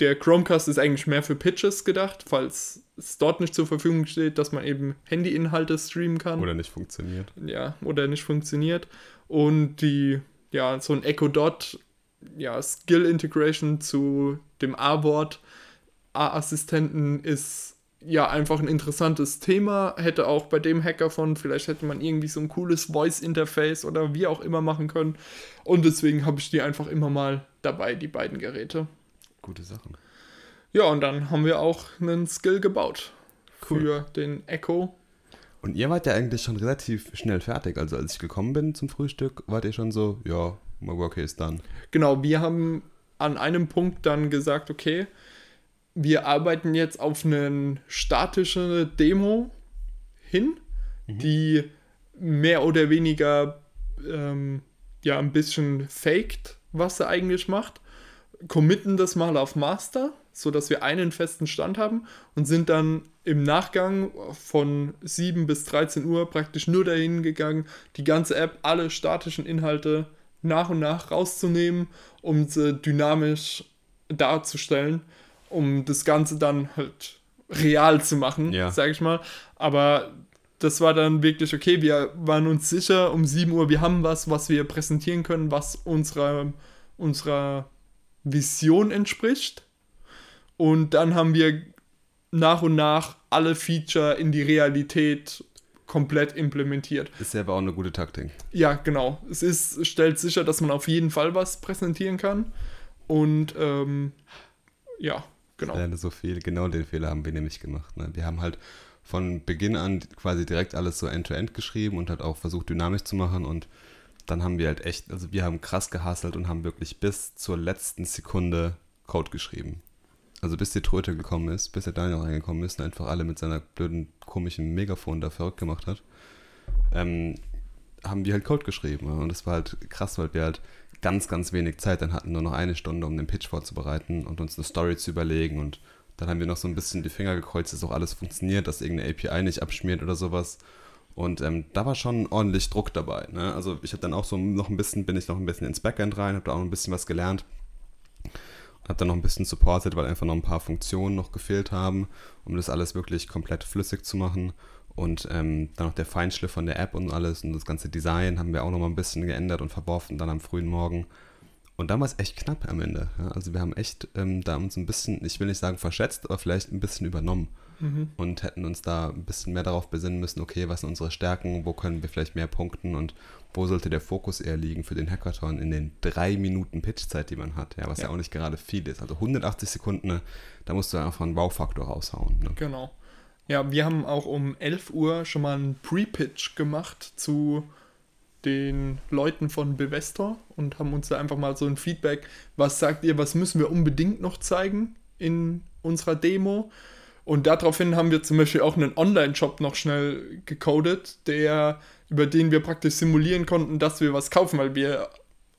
der Chromecast ist eigentlich mehr für Pitches gedacht, falls es dort nicht zur Verfügung steht, dass man eben Handy-Inhalte streamen kann Oder nicht funktioniert. ja, oder nicht funktioniert. Und die, ja, so ein Echo Dot, ja, Skill Integration zu dem A-Wort, A-Assistenten ist ja einfach ein interessantes Thema. Hätte auch bei dem Hackathon, vielleicht hätte man irgendwie so ein cooles Voice-Interface oder wie auch immer machen können. Und deswegen habe ich die einfach immer mal dabei, die beiden Geräte. Gute Sachen. Ja, und dann haben wir auch einen Skill gebaut Cool. für den Echo. Und ihr wart ja eigentlich schon relativ schnell fertig. Also als ich gekommen bin zum Frühstück, wart ihr schon so, ja, my work is done. Genau, wir haben an einem Punkt dann gesagt, okay, wir arbeiten jetzt auf eine statische Demo hin, die mehr oder weniger ähm, ja ein bisschen faked, was sie eigentlich macht, committen das mal auf Master, sodass wir einen festen Stand haben und sind dann im Nachgang von 7 bis 13 Uhr praktisch nur dahin gegangen, die ganze App, alle statischen Inhalte nach und nach rauszunehmen, um sie dynamisch darzustellen, um das Ganze dann halt real zu machen, Ja. sag ich mal. Aber das war dann wirklich okay. Wir waren uns sicher um 7 Uhr, wir haben was, was wir präsentieren können, was unserer, unserer Vision entspricht. Und dann haben wir nach und nach alle Feature in die Realität komplett implementiert. Ist ja aber auch eine gute Taktik. Ja, genau. Es ist, stellt sicher, dass man auf jeden Fall was präsentieren kann. Und ähm, ja, genau. Lerne so viel. Genau den Fehler haben wir nämlich gemacht. Ne? Wir haben halt von Beginn an quasi direkt alles so end-to-end geschrieben und halt auch versucht, dynamisch zu machen. Und dann haben wir halt echt, also wir haben krass gehasselt und haben wirklich bis zur letzten Sekunde Code geschrieben. Also bis die Tröte gekommen ist, bis der Daniel reingekommen ist und einfach alle mit seiner blöden, komischen Megafon da verrückt gemacht hat, ähm, haben wir halt Code geschrieben. Und das war halt krass, weil wir halt ganz, ganz wenig Zeit dann hatten, nur noch eine Stunde, um den Pitch vorzubereiten und uns eine Story zu überlegen. Und dann haben wir noch so ein bisschen die Finger gekreuzt, dass auch alles funktioniert, dass irgendeine API nicht abschmiert oder sowas. Und ähm, da war schon ordentlich Druck dabei. Ne? Also ich habe dann auch so noch ein bisschen, bin ich noch ein bisschen ins Backend rein, habe da auch ein bisschen was gelernt. Habe dann noch ein bisschen supported, weil einfach noch ein paar Funktionen noch gefehlt haben, um das alles wirklich komplett flüssig zu machen. Und ähm, dann noch der Feinschliff von der App und alles und das ganze Design haben wir auch noch mal ein bisschen geändert und verworfen dann am frühen Morgen. Und dann war es echt knapp am Ende. Ja? Also wir haben echt ähm, da uns ein bisschen, ich will nicht sagen verschätzt, aber vielleicht ein bisschen übernommen. Mhm. Und hätten uns da ein bisschen mehr darauf besinnen müssen, okay, was sind unsere Stärken, wo können wir vielleicht mehr punkten und wo sollte der Fokus eher liegen für den Hackathon in den drei Minuten Pitchzeit, die man hat, ja, was ja, Ja. auch nicht gerade viel ist. Also 180 Sekunden, ne, da musst du einfach einen Wow-Faktor raushauen. Ne? Genau. Ja, wir haben auch um 11 Uhr schon mal einen Pre-Pitch gemacht zu den Leuten von Bevestor und haben uns da einfach mal so ein Feedback, was sagt ihr, was müssen wir unbedingt noch zeigen in unserer Demo? Und daraufhin haben wir zum Beispiel auch einen Online-Shop noch schnell gecodet, der, über den wir praktisch simulieren konnten, dass wir was kaufen, weil wir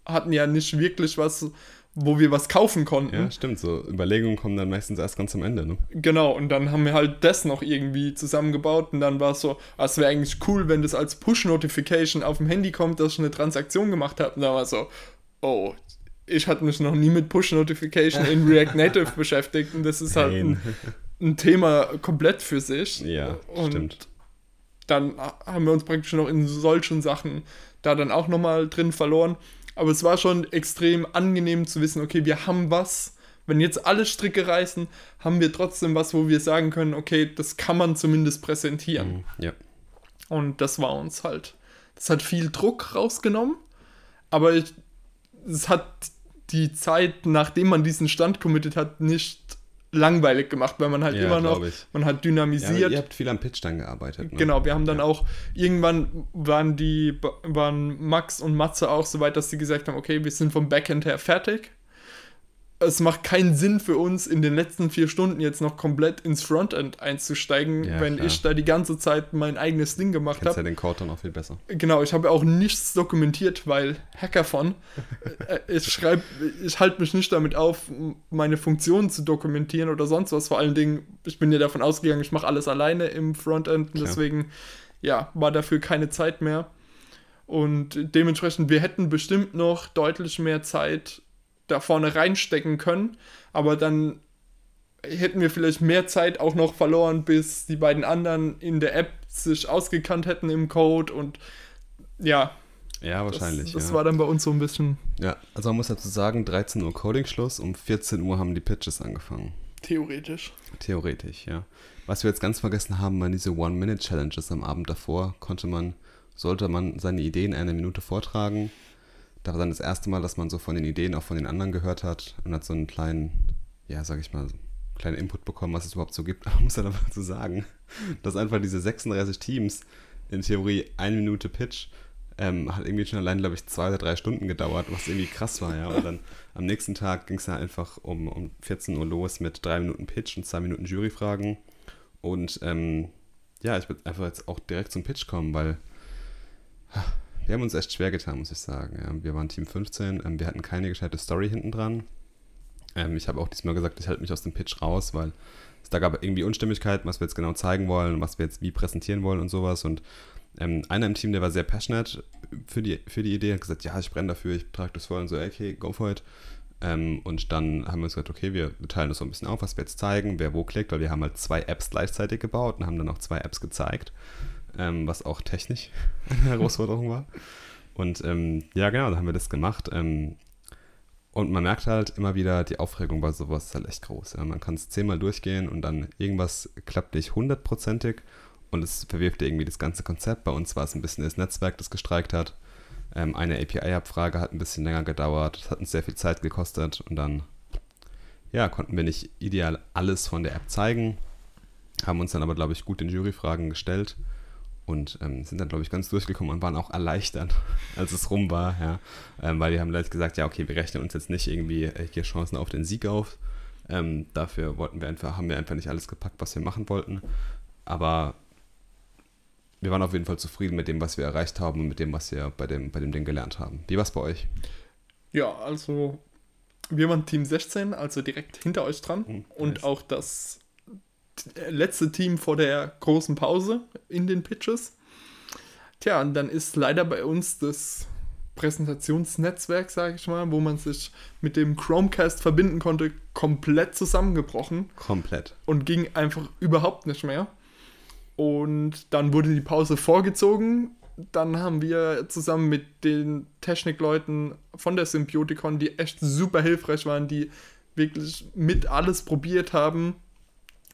hatten ja nicht wirklich was, wo wir was kaufen konnten. Ja, stimmt. So Überlegungen kommen dann meistens erst ganz am Ende. Ne? Genau, und dann haben wir halt das noch irgendwie zusammengebaut und dann war es so, ah, es wäre eigentlich cool, wenn das als Push-Notification auf dem Handy kommt, dass ich eine Transaktion gemacht habe. Und dann war es so, oh, ich hatte mich noch nie mit Push-Notification in React Native beschäftigt und das ist halt ein, ein Thema komplett für sich. Ja, und stimmt. dann haben wir uns praktisch noch in solchen Sachen da dann auch nochmal drin verloren. Aber es war schon extrem angenehm zu wissen, okay, wir haben was. Wenn jetzt alle Stricke reißen, haben wir trotzdem was, wo wir sagen können, okay, das kann man zumindest präsentieren. Mhm. Ja. Und das war uns halt. Das hat viel Druck rausgenommen, aber es hat die Zeit, nachdem man diesen Stand committed hat, nicht langweilig gemacht, weil man halt Ja, immer noch, man hat ja dynamisiert. ihr habt viel am Pitch dann gearbeitet. Ne? Genau, wir haben dann Ja. auch, irgendwann waren die, waren Max und Matze auch so weit, dass sie gesagt haben, okay, wir sind vom Backend her fertig. Es macht keinen Sinn für uns, in den letzten vier Stunden jetzt noch komplett ins Frontend einzusteigen, Ja, wenn klar. ich da die ganze Zeit mein eigenes Ding gemacht Kennst ja habe. den Code dann auch viel besser. Genau, ich habe auch nichts dokumentiert, weil Hackathon, äh, ich schreibe, ich halte mich nicht damit auf, meine Funktionen zu dokumentieren oder sonst was. Vor allen Dingen, ich bin ja davon ausgegangen, ich mache alles alleine im Frontend und Klar. deswegen, ja, war dafür keine Zeit mehr. Und dementsprechend, wir hätten bestimmt noch deutlich mehr Zeit da vorne reinstecken können, aber dann hätten wir vielleicht mehr Zeit auch noch verloren, bis die beiden anderen in der App sich ausgekannt hätten im Code und ja, Ja, das, wahrscheinlich. das ja. war dann bei uns so ein bisschen ja, also man muss dazu sagen, 13 Uhr Coding-Schluss, um 14 Uhr haben die Pitches angefangen. theoretisch. Theoretisch, ja. Was wir jetzt ganz vergessen haben, waren diese One-Minute-Challenges am Abend davor. Konnte man, sollte man seine Ideen eine Minute vortragen. Da war dann das erste Mal, dass man so von den Ideen auch von den anderen gehört hat und hat so einen kleinen, ja, sag ich mal, kleinen Input bekommen, was es überhaupt so gibt. Aber muss dann aber zu sagen, dass einfach diese 36 Teams in Theorie eine Minute Pitch ähm, hat irgendwie schon allein, glaube ich, zwei oder drei Stunden gedauert, was irgendwie krass war, ja. Und dann am nächsten Tag ging es ja einfach um, um 14 Uhr los mit drei Minuten Pitch und zwei Minuten Juryfragen. Und ähm, ja, ich würde einfach jetzt auch direkt zum Pitch kommen, weil wir haben uns echt schwer getan, muss ich sagen. Ja. Wir waren Team 15, ähm, wir hatten keine gescheite Story hinten dran. Ähm, ich habe auch diesmal gesagt, ich halte mich aus dem Pitch raus, weil es da gab irgendwie Unstimmigkeiten, was wir jetzt genau zeigen wollen, was wir jetzt wie präsentieren wollen und sowas. Und ähm, einer im Team, der war sehr passionate für die, für die Idee, hat gesagt, ja, ich brenne dafür, ich trage das voll und so, okay, go for it. Ähm, und dann haben wir uns gesagt, okay, wir teilen das so ein bisschen auf, was wir jetzt zeigen, wer wo klickt, weil wir haben halt zwei Apps gleichzeitig gebaut und haben dann auch zwei Apps gezeigt. Ähm, was auch technisch eine Herausforderung war. Und ähm, ja, genau, dann haben wir das gemacht. Ähm, und man merkt halt immer wieder, die Aufregung bei sowas ist halt echt groß. Ja. Man kann es zehnmal durchgehen und dann irgendwas klappt nicht hundertprozentig und es verwirft irgendwie das ganze Konzept. Bei uns war es ein bisschen das Netzwerk, das gestreikt hat. Ähm, eine API-Abfrage hat ein bisschen länger gedauert, das hat uns sehr viel Zeit gekostet und dann ja, konnten wir nicht ideal alles von der App zeigen, haben uns dann aber, glaube ich, gut den Juryfragen gestellt und ähm, sind dann, glaube ich, ganz durchgekommen und waren auch erleichtert, als es rum war, ja, ähm, weil die haben gleich gesagt, ja, okay, wir rechnen uns jetzt nicht irgendwie äh, hier Chancen auf den Sieg auf. Ähm, dafür wollten wir einfach, haben wir einfach nicht alles gepackt, was wir machen wollten. Aber wir waren auf jeden Fall zufrieden mit dem, was wir erreicht haben und mit dem, was wir bei dem, bei dem Ding gelernt haben. Wie war es bei euch? Ja, also wir waren Team 16, also direkt hinter euch dran. Mhm, und nice. auch das letzte Team vor der großen Pause in den Pitches. Tja, und dann ist leider bei uns das Präsentationsnetzwerk, sage ich mal, wo man sich mit dem Chromecast verbinden konnte, komplett zusammengebrochen Komplett. und ging einfach überhaupt nicht mehr. Und dann wurde die Pause vorgezogen. Dann haben wir zusammen mit den Technikleuten von der Symbioticon, die echt super hilfreich waren, die wirklich mit alles probiert haben.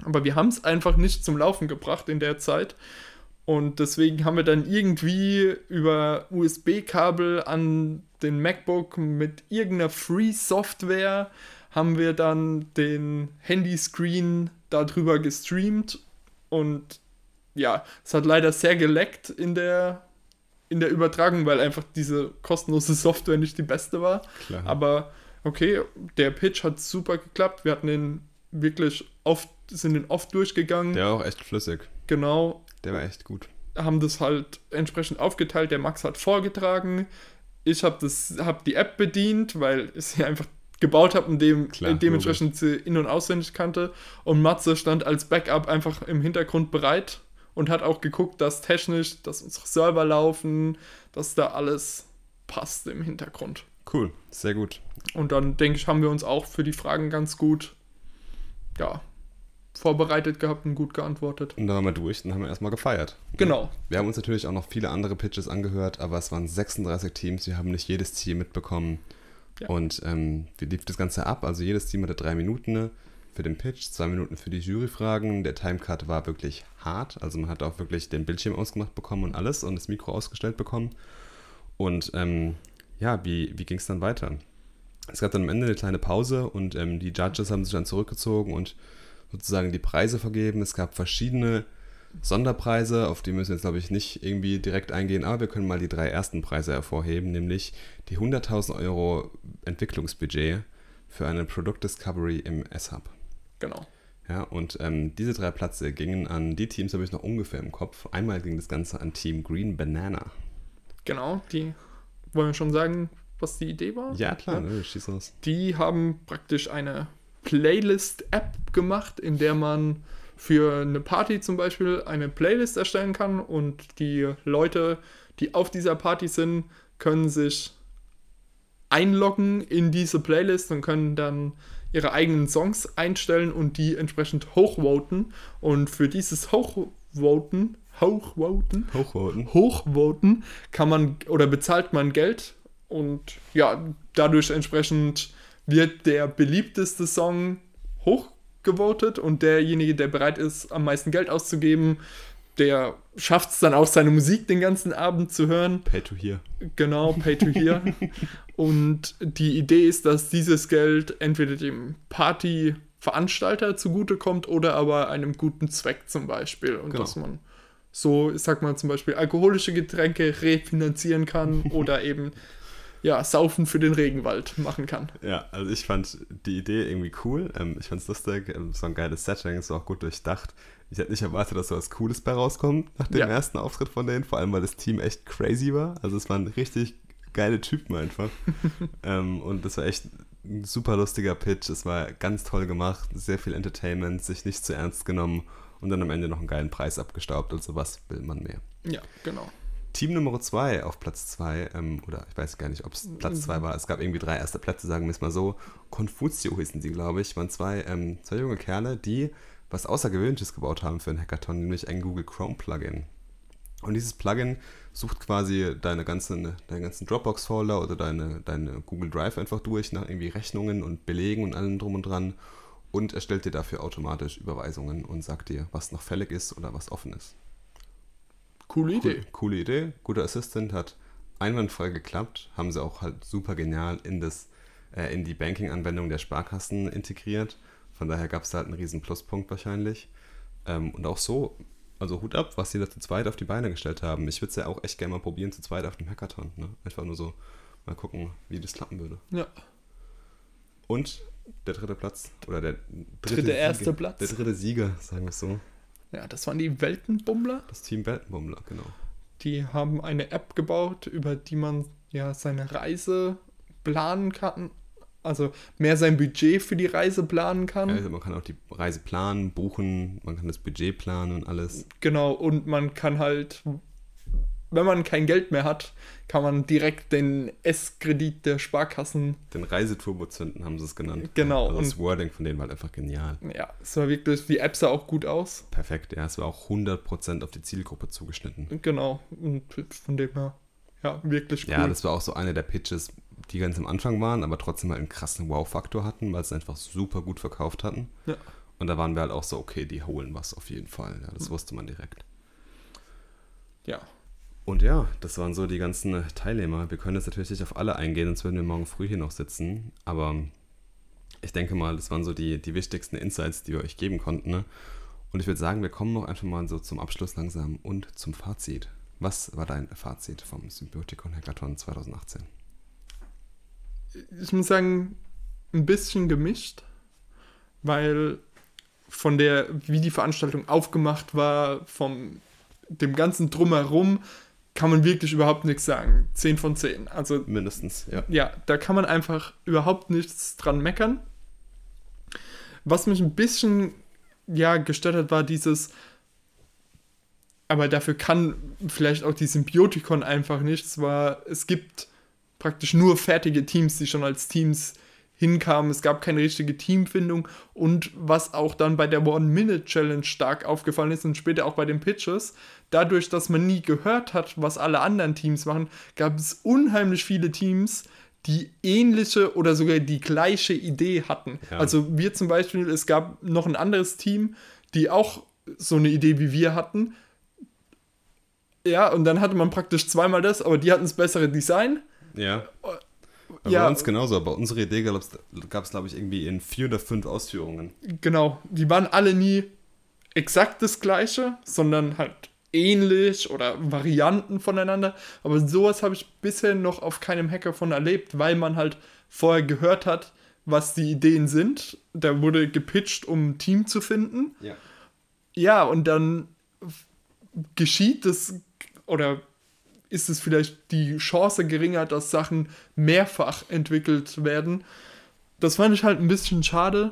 Aber wir haben es einfach nicht zum Laufen gebracht in der Zeit. Und deswegen haben wir dann irgendwie über USB-Kabel an den MacBook mit irgendeiner Free-Software haben wir dann den Handyscreen darüber gestreamt und ja, es hat leider sehr geleckt in der, in der Übertragung, weil einfach diese kostenlose Software nicht die beste war. Klar. Aber okay, der Pitch hat super geklappt. Wir hatten den wirklich oft, sind den oft durchgegangen. Der war auch echt flüssig. Genau, Der war echt gut. haben das halt entsprechend aufgeteilt. Der Max hat vorgetragen. Ich habe hab die App bedient, weil ich sie einfach gebaut habe und dem, Klar, dementsprechend sie in- und auswendig kannte. Und Matze stand als Backup einfach im Hintergrund bereit und hat auch geguckt, dass technisch, dass unsere Server laufen, dass da alles passt im Hintergrund. Cool, sehr gut. Und dann denke ich, haben wir uns auch für die Fragen ganz gut ja, vorbereitet gehabt und gut geantwortet. Und dann waren wir durch und haben wir erstmal gefeiert. Genau. Wir haben uns natürlich auch noch viele andere Pitches angehört, aber es waren 36 Teams, wir haben nicht jedes Team mitbekommen. Ja. Und ähm, wie lief das Ganze ab? Also jedes Team hatte drei Minuten für den Pitch, zwei Minuten für die Juryfragen. Der Timecut war wirklich hart, also man hat auch wirklich den Bildschirm ausgemacht bekommen und alles und das Mikro ausgestellt bekommen. Und ähm, ja, wie, wie ging es dann weiter? Es gab dann am Ende eine kleine Pause und ähm, die Judges haben sich dann zurückgezogen und sozusagen die Preise vergeben. Es gab verschiedene Sonderpreise, auf die müssen wir jetzt, glaube ich, nicht irgendwie direkt eingehen, aber wir können mal die drei ersten Preise hervorheben, nämlich die 100.000 Euro Entwicklungsbudget für eine Produktdiscovery im S-Hub. Genau. Ja, und ähm, diese drei Plätze gingen an die Teams, habe ich noch ungefähr im Kopf. Einmal ging das Ganze an Team Green Banana. Genau, die wollen wir schon sagen, was die Idee war? Ja, klar, ne, schieß los. Die haben praktisch eine Playlist-App gemacht, in der man für eine Party zum Beispiel eine Playlist erstellen kann und die Leute, die auf dieser Party sind, können sich einloggen in diese Playlist und können dann ihre eigenen Songs einstellen und die entsprechend hochvoten. Und für dieses Hochvoten, Hochvoten, Hochvoten. hochvoten kann man oder bezahlt man Geld und ja, dadurch entsprechend wird der beliebteste Song hochgevotet und derjenige, der bereit ist, am meisten Geld auszugeben, der schafft es dann auch, seine Musik den ganzen Abend zu hören. Pay to hear. Genau, Pay to Hear. und die Idee ist, dass dieses Geld entweder dem Partyveranstalter zugutekommt oder aber einem guten Zweck zum Beispiel. Und Genau. dass man so, ich sag mal zum Beispiel, alkoholische Getränke refinanzieren kann oder eben ja, Saufen für den Regenwald machen kann. Ja, also ich fand die Idee irgendwie cool. Ähm, ich fand es lustig. Ähm, war ein geiles Setting, war auch gut durchdacht. Ich hätte nicht erwartet, dass so was Cooles bei rauskommt nach dem Ja. ersten Auftritt von denen, vor allem weil das Team echt crazy war. Also es waren richtig geile Typen einfach. ähm, und das war echt ein super lustiger Pitch. Es war ganz toll gemacht, sehr viel Entertainment, sich nicht zu ernst genommen und dann am Ende noch einen geilen Preis abgestaubt. Also was will man mehr? Ja, genau. Team Nummer 2 auf Platz 2, ähm, oder ich weiß gar nicht, ob es Platz 2 war, es gab irgendwie drei erste Plätze, sagen wir es mal so. Confuzio hießen sie, glaube ich, waren zwei, ähm, zwei junge Kerle, die was Außergewöhnliches gebaut haben für einen Hackathon, nämlich ein Google Chrome Plugin. Und dieses Plugin sucht quasi deine ganzen, deine ganzen Dropbox-Folder oder deine, deine Google Drive einfach durch nach irgendwie Rechnungen und Belegen und allem drum und dran und erstellt dir dafür automatisch Überweisungen und sagt dir, was noch fällig ist oder was offen ist. Coole Idee. Cool, coole Idee. Guter Assistant hat einwandfrei geklappt. Haben sie auch halt super genial in, das, äh, in die Banking-Anwendung der Sparkassen integriert. Von daher gab es da halt einen riesen Pluspunkt wahrscheinlich. Ähm, und auch so, also Hut ab, was sie da zu zweit auf die Beine gestellt haben. Ich würde es ja auch echt gerne mal probieren, zu zweit auf dem Hackathon. Ne? Einfach nur so mal gucken, wie das klappen würde. Ja. Und der dritte Platz, oder der dritte, Dritte, erste Platz. Der dritte Sieger, sagen wir es so. Ja, das waren die Weltenbummler. Das Team Weltenbummler, genau. Die haben eine App gebaut, über die man ja seine Reise planen kann. Also mehr sein Budget für die Reise planen kann. Also man kann auch die Reise planen, buchen, man kann das Budget planen und alles. Genau, und man kann halt, wenn man kein Geld mehr hat, kann man direkt den S-Kredit der Sparkassen. Den Reiseturbo zünden haben sie es genannt. Genau, Also das Wording von denen war halt einfach genial. Ja, es war wirklich, die App sah auch gut aus. Perfekt, ja, es war auch 100% auf die Zielgruppe zugeschnitten. Genau, und von dem her, ja, wirklich cool. Ja, das war auch so eine der Pitches, die ganz am Anfang waren, aber trotzdem halt einen krassen Wow-Faktor hatten, weil sie einfach super gut verkauft hatten. Ja. Und da waren wir halt auch so, okay, die holen was auf jeden Fall. Ja, Hm. das wusste man direkt. ja. Und ja, das waren so die ganzen Teilnehmer. Wir können jetzt natürlich nicht auf alle eingehen, sonst würden wir morgen früh hier noch sitzen. Aber ich denke mal, das waren so die, die wichtigsten Insights, die wir euch geben konnten. Ne? Und ich würde sagen, wir kommen noch einfach mal so zum Abschluss langsam und zum Fazit. Was war dein Fazit vom Symbioticon Hackathon 2018? ich muss sagen, ein bisschen gemischt, weil von der, wie die Veranstaltung aufgemacht war, vom dem ganzen Drumherum, kann man wirklich überhaupt nichts sagen. 10 von 10. Also Mindestens, ja. ja, da kann man einfach überhaupt nichts dran meckern. Was mich ein bisschen ja gestört hat, war dieses aber dafür kann vielleicht auch die Symbiotikon einfach nichts, war es gibt praktisch nur fertige Teams, die schon als Teams hinkamen. Es gab keine richtige Teamfindung und was auch dann bei der One-Minute-Challenge stark aufgefallen ist und später auch bei den Pitches, dadurch, dass man nie gehört hat, was alle anderen Teams machen, gab es unheimlich viele Teams, die ähnliche oder sogar die gleiche Idee hatten. Ja. Also wir zum Beispiel, es gab noch ein anderes Team, die auch so eine Idee wie wir hatten. Ja, und dann hatte man praktisch zweimal das, aber die hatten das bessere Design. Ja. Bei Ja. uns genauso, aber unsere Idee gab es, glaube ich, irgendwie in vier oder fünf Ausführungen. Genau, die waren alle nie exakt das gleiche, sondern halt ähnlich oder Varianten voneinander. Aber sowas habe ich bisher noch auf keinem Hackathon erlebt, weil man halt vorher gehört hat, was die Ideen sind. Da wurde gepitcht, um ein Team zu finden. Ja. Ja, und dann geschieht es oder ist es vielleicht die Chance geringer, dass Sachen mehrfach entwickelt werden. Das fand ich halt ein bisschen schade.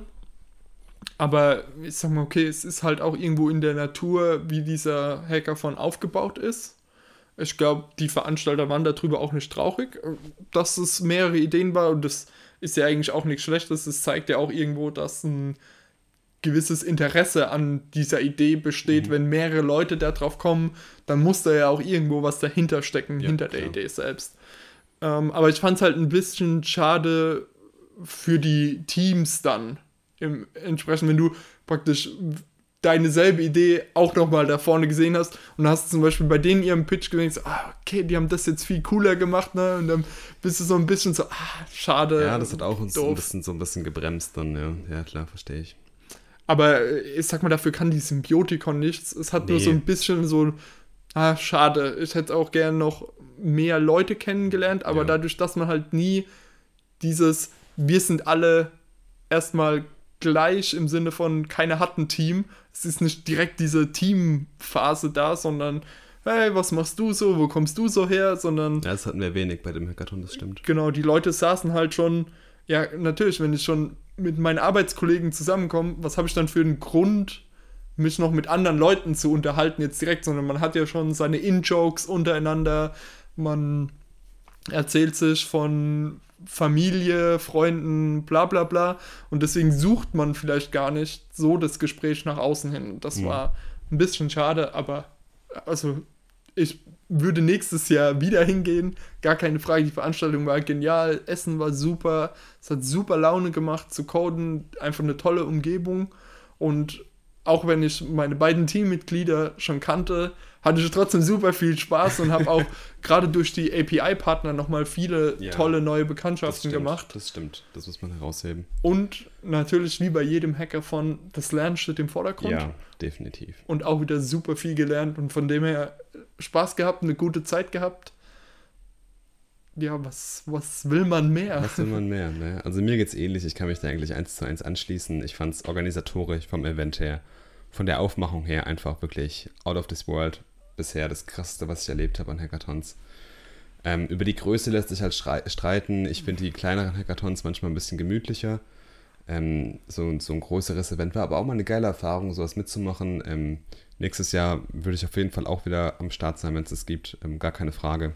Aber ich sag mal, okay, es ist halt auch irgendwo in der Natur, wie dieser Hackathon aufgebaut ist. Ich glaube, die Veranstalter waren darüber auch nicht traurig, dass es mehrere Ideen war und das ist ja eigentlich auch nichts Schlechtes. Es zeigt ja auch irgendwo, dass ein gewisses Interesse an dieser Idee besteht. Wenn mehrere Leute da drauf kommen, dann muss da ja auch irgendwo was dahinter stecken, Ja, hinter der klar. Idee selbst. Ähm, aber ich fand es halt ein bisschen schade für die Teams dann. Im, entsprechend, wenn du praktisch deine selbe Idee auch nochmal da vorne gesehen hast und hast zum Beispiel bei denen ihrem Pitch gesehen, so, ah, okay, die haben das jetzt viel cooler gemacht, ne? Und dann bist du so ein bisschen so, ah, schade. Ja, das hat auch uns ein bisschen, so ein bisschen gebremst dann, ja. Ja, klar, verstehe ich. Aber äh, ich sag mal, dafür kann die Symbiotikon nichts. Es hat nur Nee. so ein bisschen so, ah, schade. Ich hätte auch gern noch mehr Leute kennengelernt, aber Ja. dadurch, dass man halt nie dieses, wir sind alle erstmal gleich im Sinne von, keiner hat ein Team. Es ist nicht direkt diese Teamphase da, sondern, hey, was machst du so, wo kommst du so her, sondern Ja, das hatten wir wenig bei dem Hackathon, das stimmt. genau, die Leute saßen halt schon, ja, natürlich, wenn ich schon mit meinen Arbeitskollegen zusammenkomme, was habe ich dann für einen Grund, mich noch mit anderen Leuten zu unterhalten jetzt direkt, sondern man hat ja schon seine In-Jokes untereinander, man erzählt sich von Familie, Freunden, bla bla bla und deswegen sucht man vielleicht gar nicht so das Gespräch nach außen hin. Das Mhm. war ein bisschen schade, aber also ich würde nächstes Jahr wieder hingehen. Gar keine Frage. Die Veranstaltung war genial. Essen war super. Es hat super Laune gemacht zu coden. Einfach eine tolle Umgebung. Und auch wenn ich meine beiden Teammitglieder schon kannte, hatte ich trotzdem super viel Spaß und habe auch gerade durch die API-Partner nochmal viele Ja, tolle neue Das Bekanntschaften stimmt, gemacht. Das stimmt. Das muss man herausheben. Und natürlich, wie bei jedem Hackathon, das Lernen steht im Vordergrund. Ja, definitiv. Und auch wieder super viel gelernt und von dem her Spaß gehabt, eine gute Zeit gehabt. Ja, was, was will man mehr? Was will man mehr? Ne? Also mir geht's ähnlich. Ich kann mich da eigentlich eins zu eins anschließen. Ich fand es organisatorisch vom Event her, von der Aufmachung her einfach wirklich out of this world bisher das krasseste, was ich erlebt habe an Hackathons. Ähm, über die Größe lässt sich halt streiten. Ich finde die kleineren Hackathons manchmal ein bisschen gemütlicher. Ähm, so, so ein größeres Event war aber auch mal eine geile Erfahrung, sowas mitzumachen. Ähm, nächstes Jahr würde ich auf jeden Fall auch wieder am Start sein, wenn es es gibt. Ähm, gar keine Frage.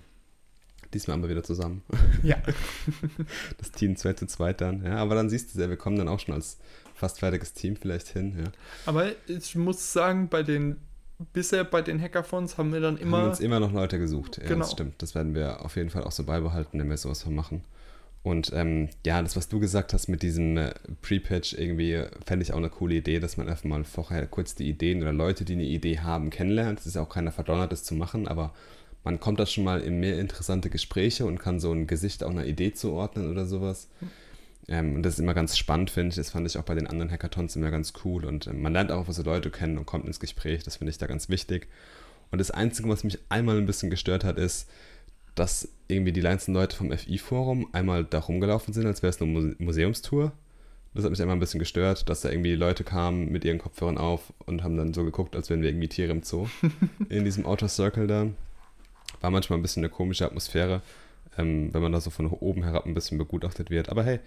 Diesmal haben wir wieder zusammen. Ja, Das Team 2 zu 2 dann. Ja, aber dann siehst du ja, wir kommen dann auch schon als fast fertiges Team vielleicht hin. Ja. aber ich muss sagen, bei den bisher bei den Hackathons haben wir dann Immer, haben uns immer noch Leute gesucht. Ja, Genau. das stimmt. Das werden wir auf jeden Fall auch so beibehalten, wenn wir sowas mal machen. Und ähm, ja, das, was du gesagt hast mit diesem äh, Pre-Pitch, irgendwie fände ich auch eine coole Idee, dass man einfach mal vorher kurz die Ideen oder Leute, die eine Idee haben, kennenlernt. Es ist ja auch keiner verdonnert, das zu machen, aber man kommt da schon mal in mehr interessante Gespräche und kann so ein Gesicht auch einer Idee zuordnen oder sowas. Ähm, und das ist immer ganz spannend, finde ich. Das fand ich auch bei den anderen Hackathons immer ganz cool. Und ähm, man lernt auch so Leute kennen und kommt ins Gespräch. Das finde ich da ganz wichtig. Und das Einzige, was mich einmal ein bisschen gestört hat, ist, dass irgendwie die kleinsten Leute vom FI-Forum einmal da rumgelaufen sind, als wäre es eine Muse Museumstour. Das hat mich einmal ein bisschen gestört, dass da irgendwie Leute kamen mit ihren Kopfhörern auf und haben dann so geguckt, als wären wir irgendwie Tiere im Zoo in diesem Outer Circle da. War manchmal ein bisschen eine komische Atmosphäre, ähm, wenn man da so von oben herab ein bisschen begutachtet wird. Aber hey,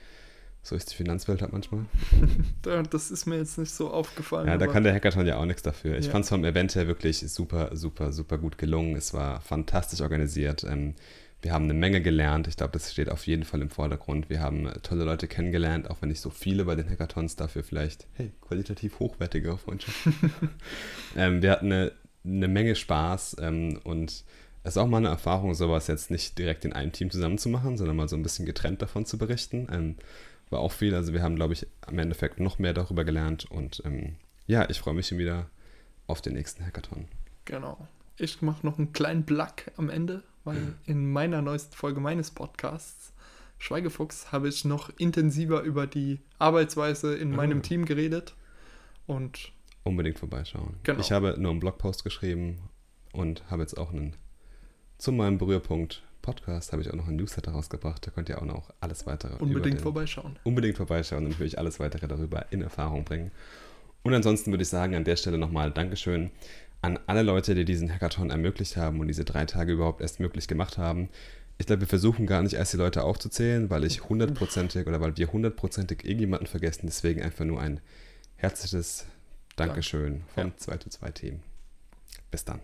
so ist die Finanzwelt halt manchmal. da- das ist mir jetzt nicht so aufgefallen. Ja, da kann der Hackathon ja auch nichts dafür. Ich Ja. fand es vom Event her wirklich super, super, super gut gelungen. Es war fantastisch organisiert. Ähm, wir haben eine Menge gelernt. Ich glaube, das steht auf jeden Fall im Vordergrund. Wir haben äh, tolle Leute kennengelernt, auch wenn nicht so viele bei den Hackathons dafür vielleicht, hey, qualitativ hochwertige Freundschaft. ähm, wir hatten eine, eine Menge Spaß ähm, und es ist auch mal eine Erfahrung, sowas jetzt nicht direkt in einem Team zusammen zu machen, sondern mal so ein bisschen getrennt davon zu berichten. Ähm, war auch viel. Also wir haben, glaube ich, am Endeffekt noch mehr darüber gelernt und ähm, ja, ich freue mich schon wieder auf den nächsten Hackathon. Genau. Ich mache noch einen kleinen Plug am Ende, weil in meiner neuesten Folge meines Podcasts Schweigefuchs habe ich noch intensiver über die Arbeitsweise in meinem Ah. Team geredet. Und Unbedingt vorbeischauen. Genau. Ich habe nur einen Blogpost geschrieben und habe jetzt auch einen zu meinem Berührpunkt Podcast habe ich auch noch einen Newsletter rausgebracht. Da könnt ihr auch noch alles weitere unbedingt den- vorbeischauen. unbedingt vorbeischauen und natürlich alles weitere darüber in Erfahrung bringen. Und ansonsten würde ich sagen, an der Stelle nochmal Dankeschön an alle Leute, die diesen Hackathon ermöglicht haben und diese drei Tage überhaupt erst möglich gemacht haben. Ich glaube, wir versuchen gar nicht erst die Leute aufzuzählen, weil ich hundertprozentig oder weil wir hundertprozentig irgendjemanden vergessen. Deswegen einfach nur ein herzliches Dankeschön vom Ja. 2 zu 2 Team. Bis dann.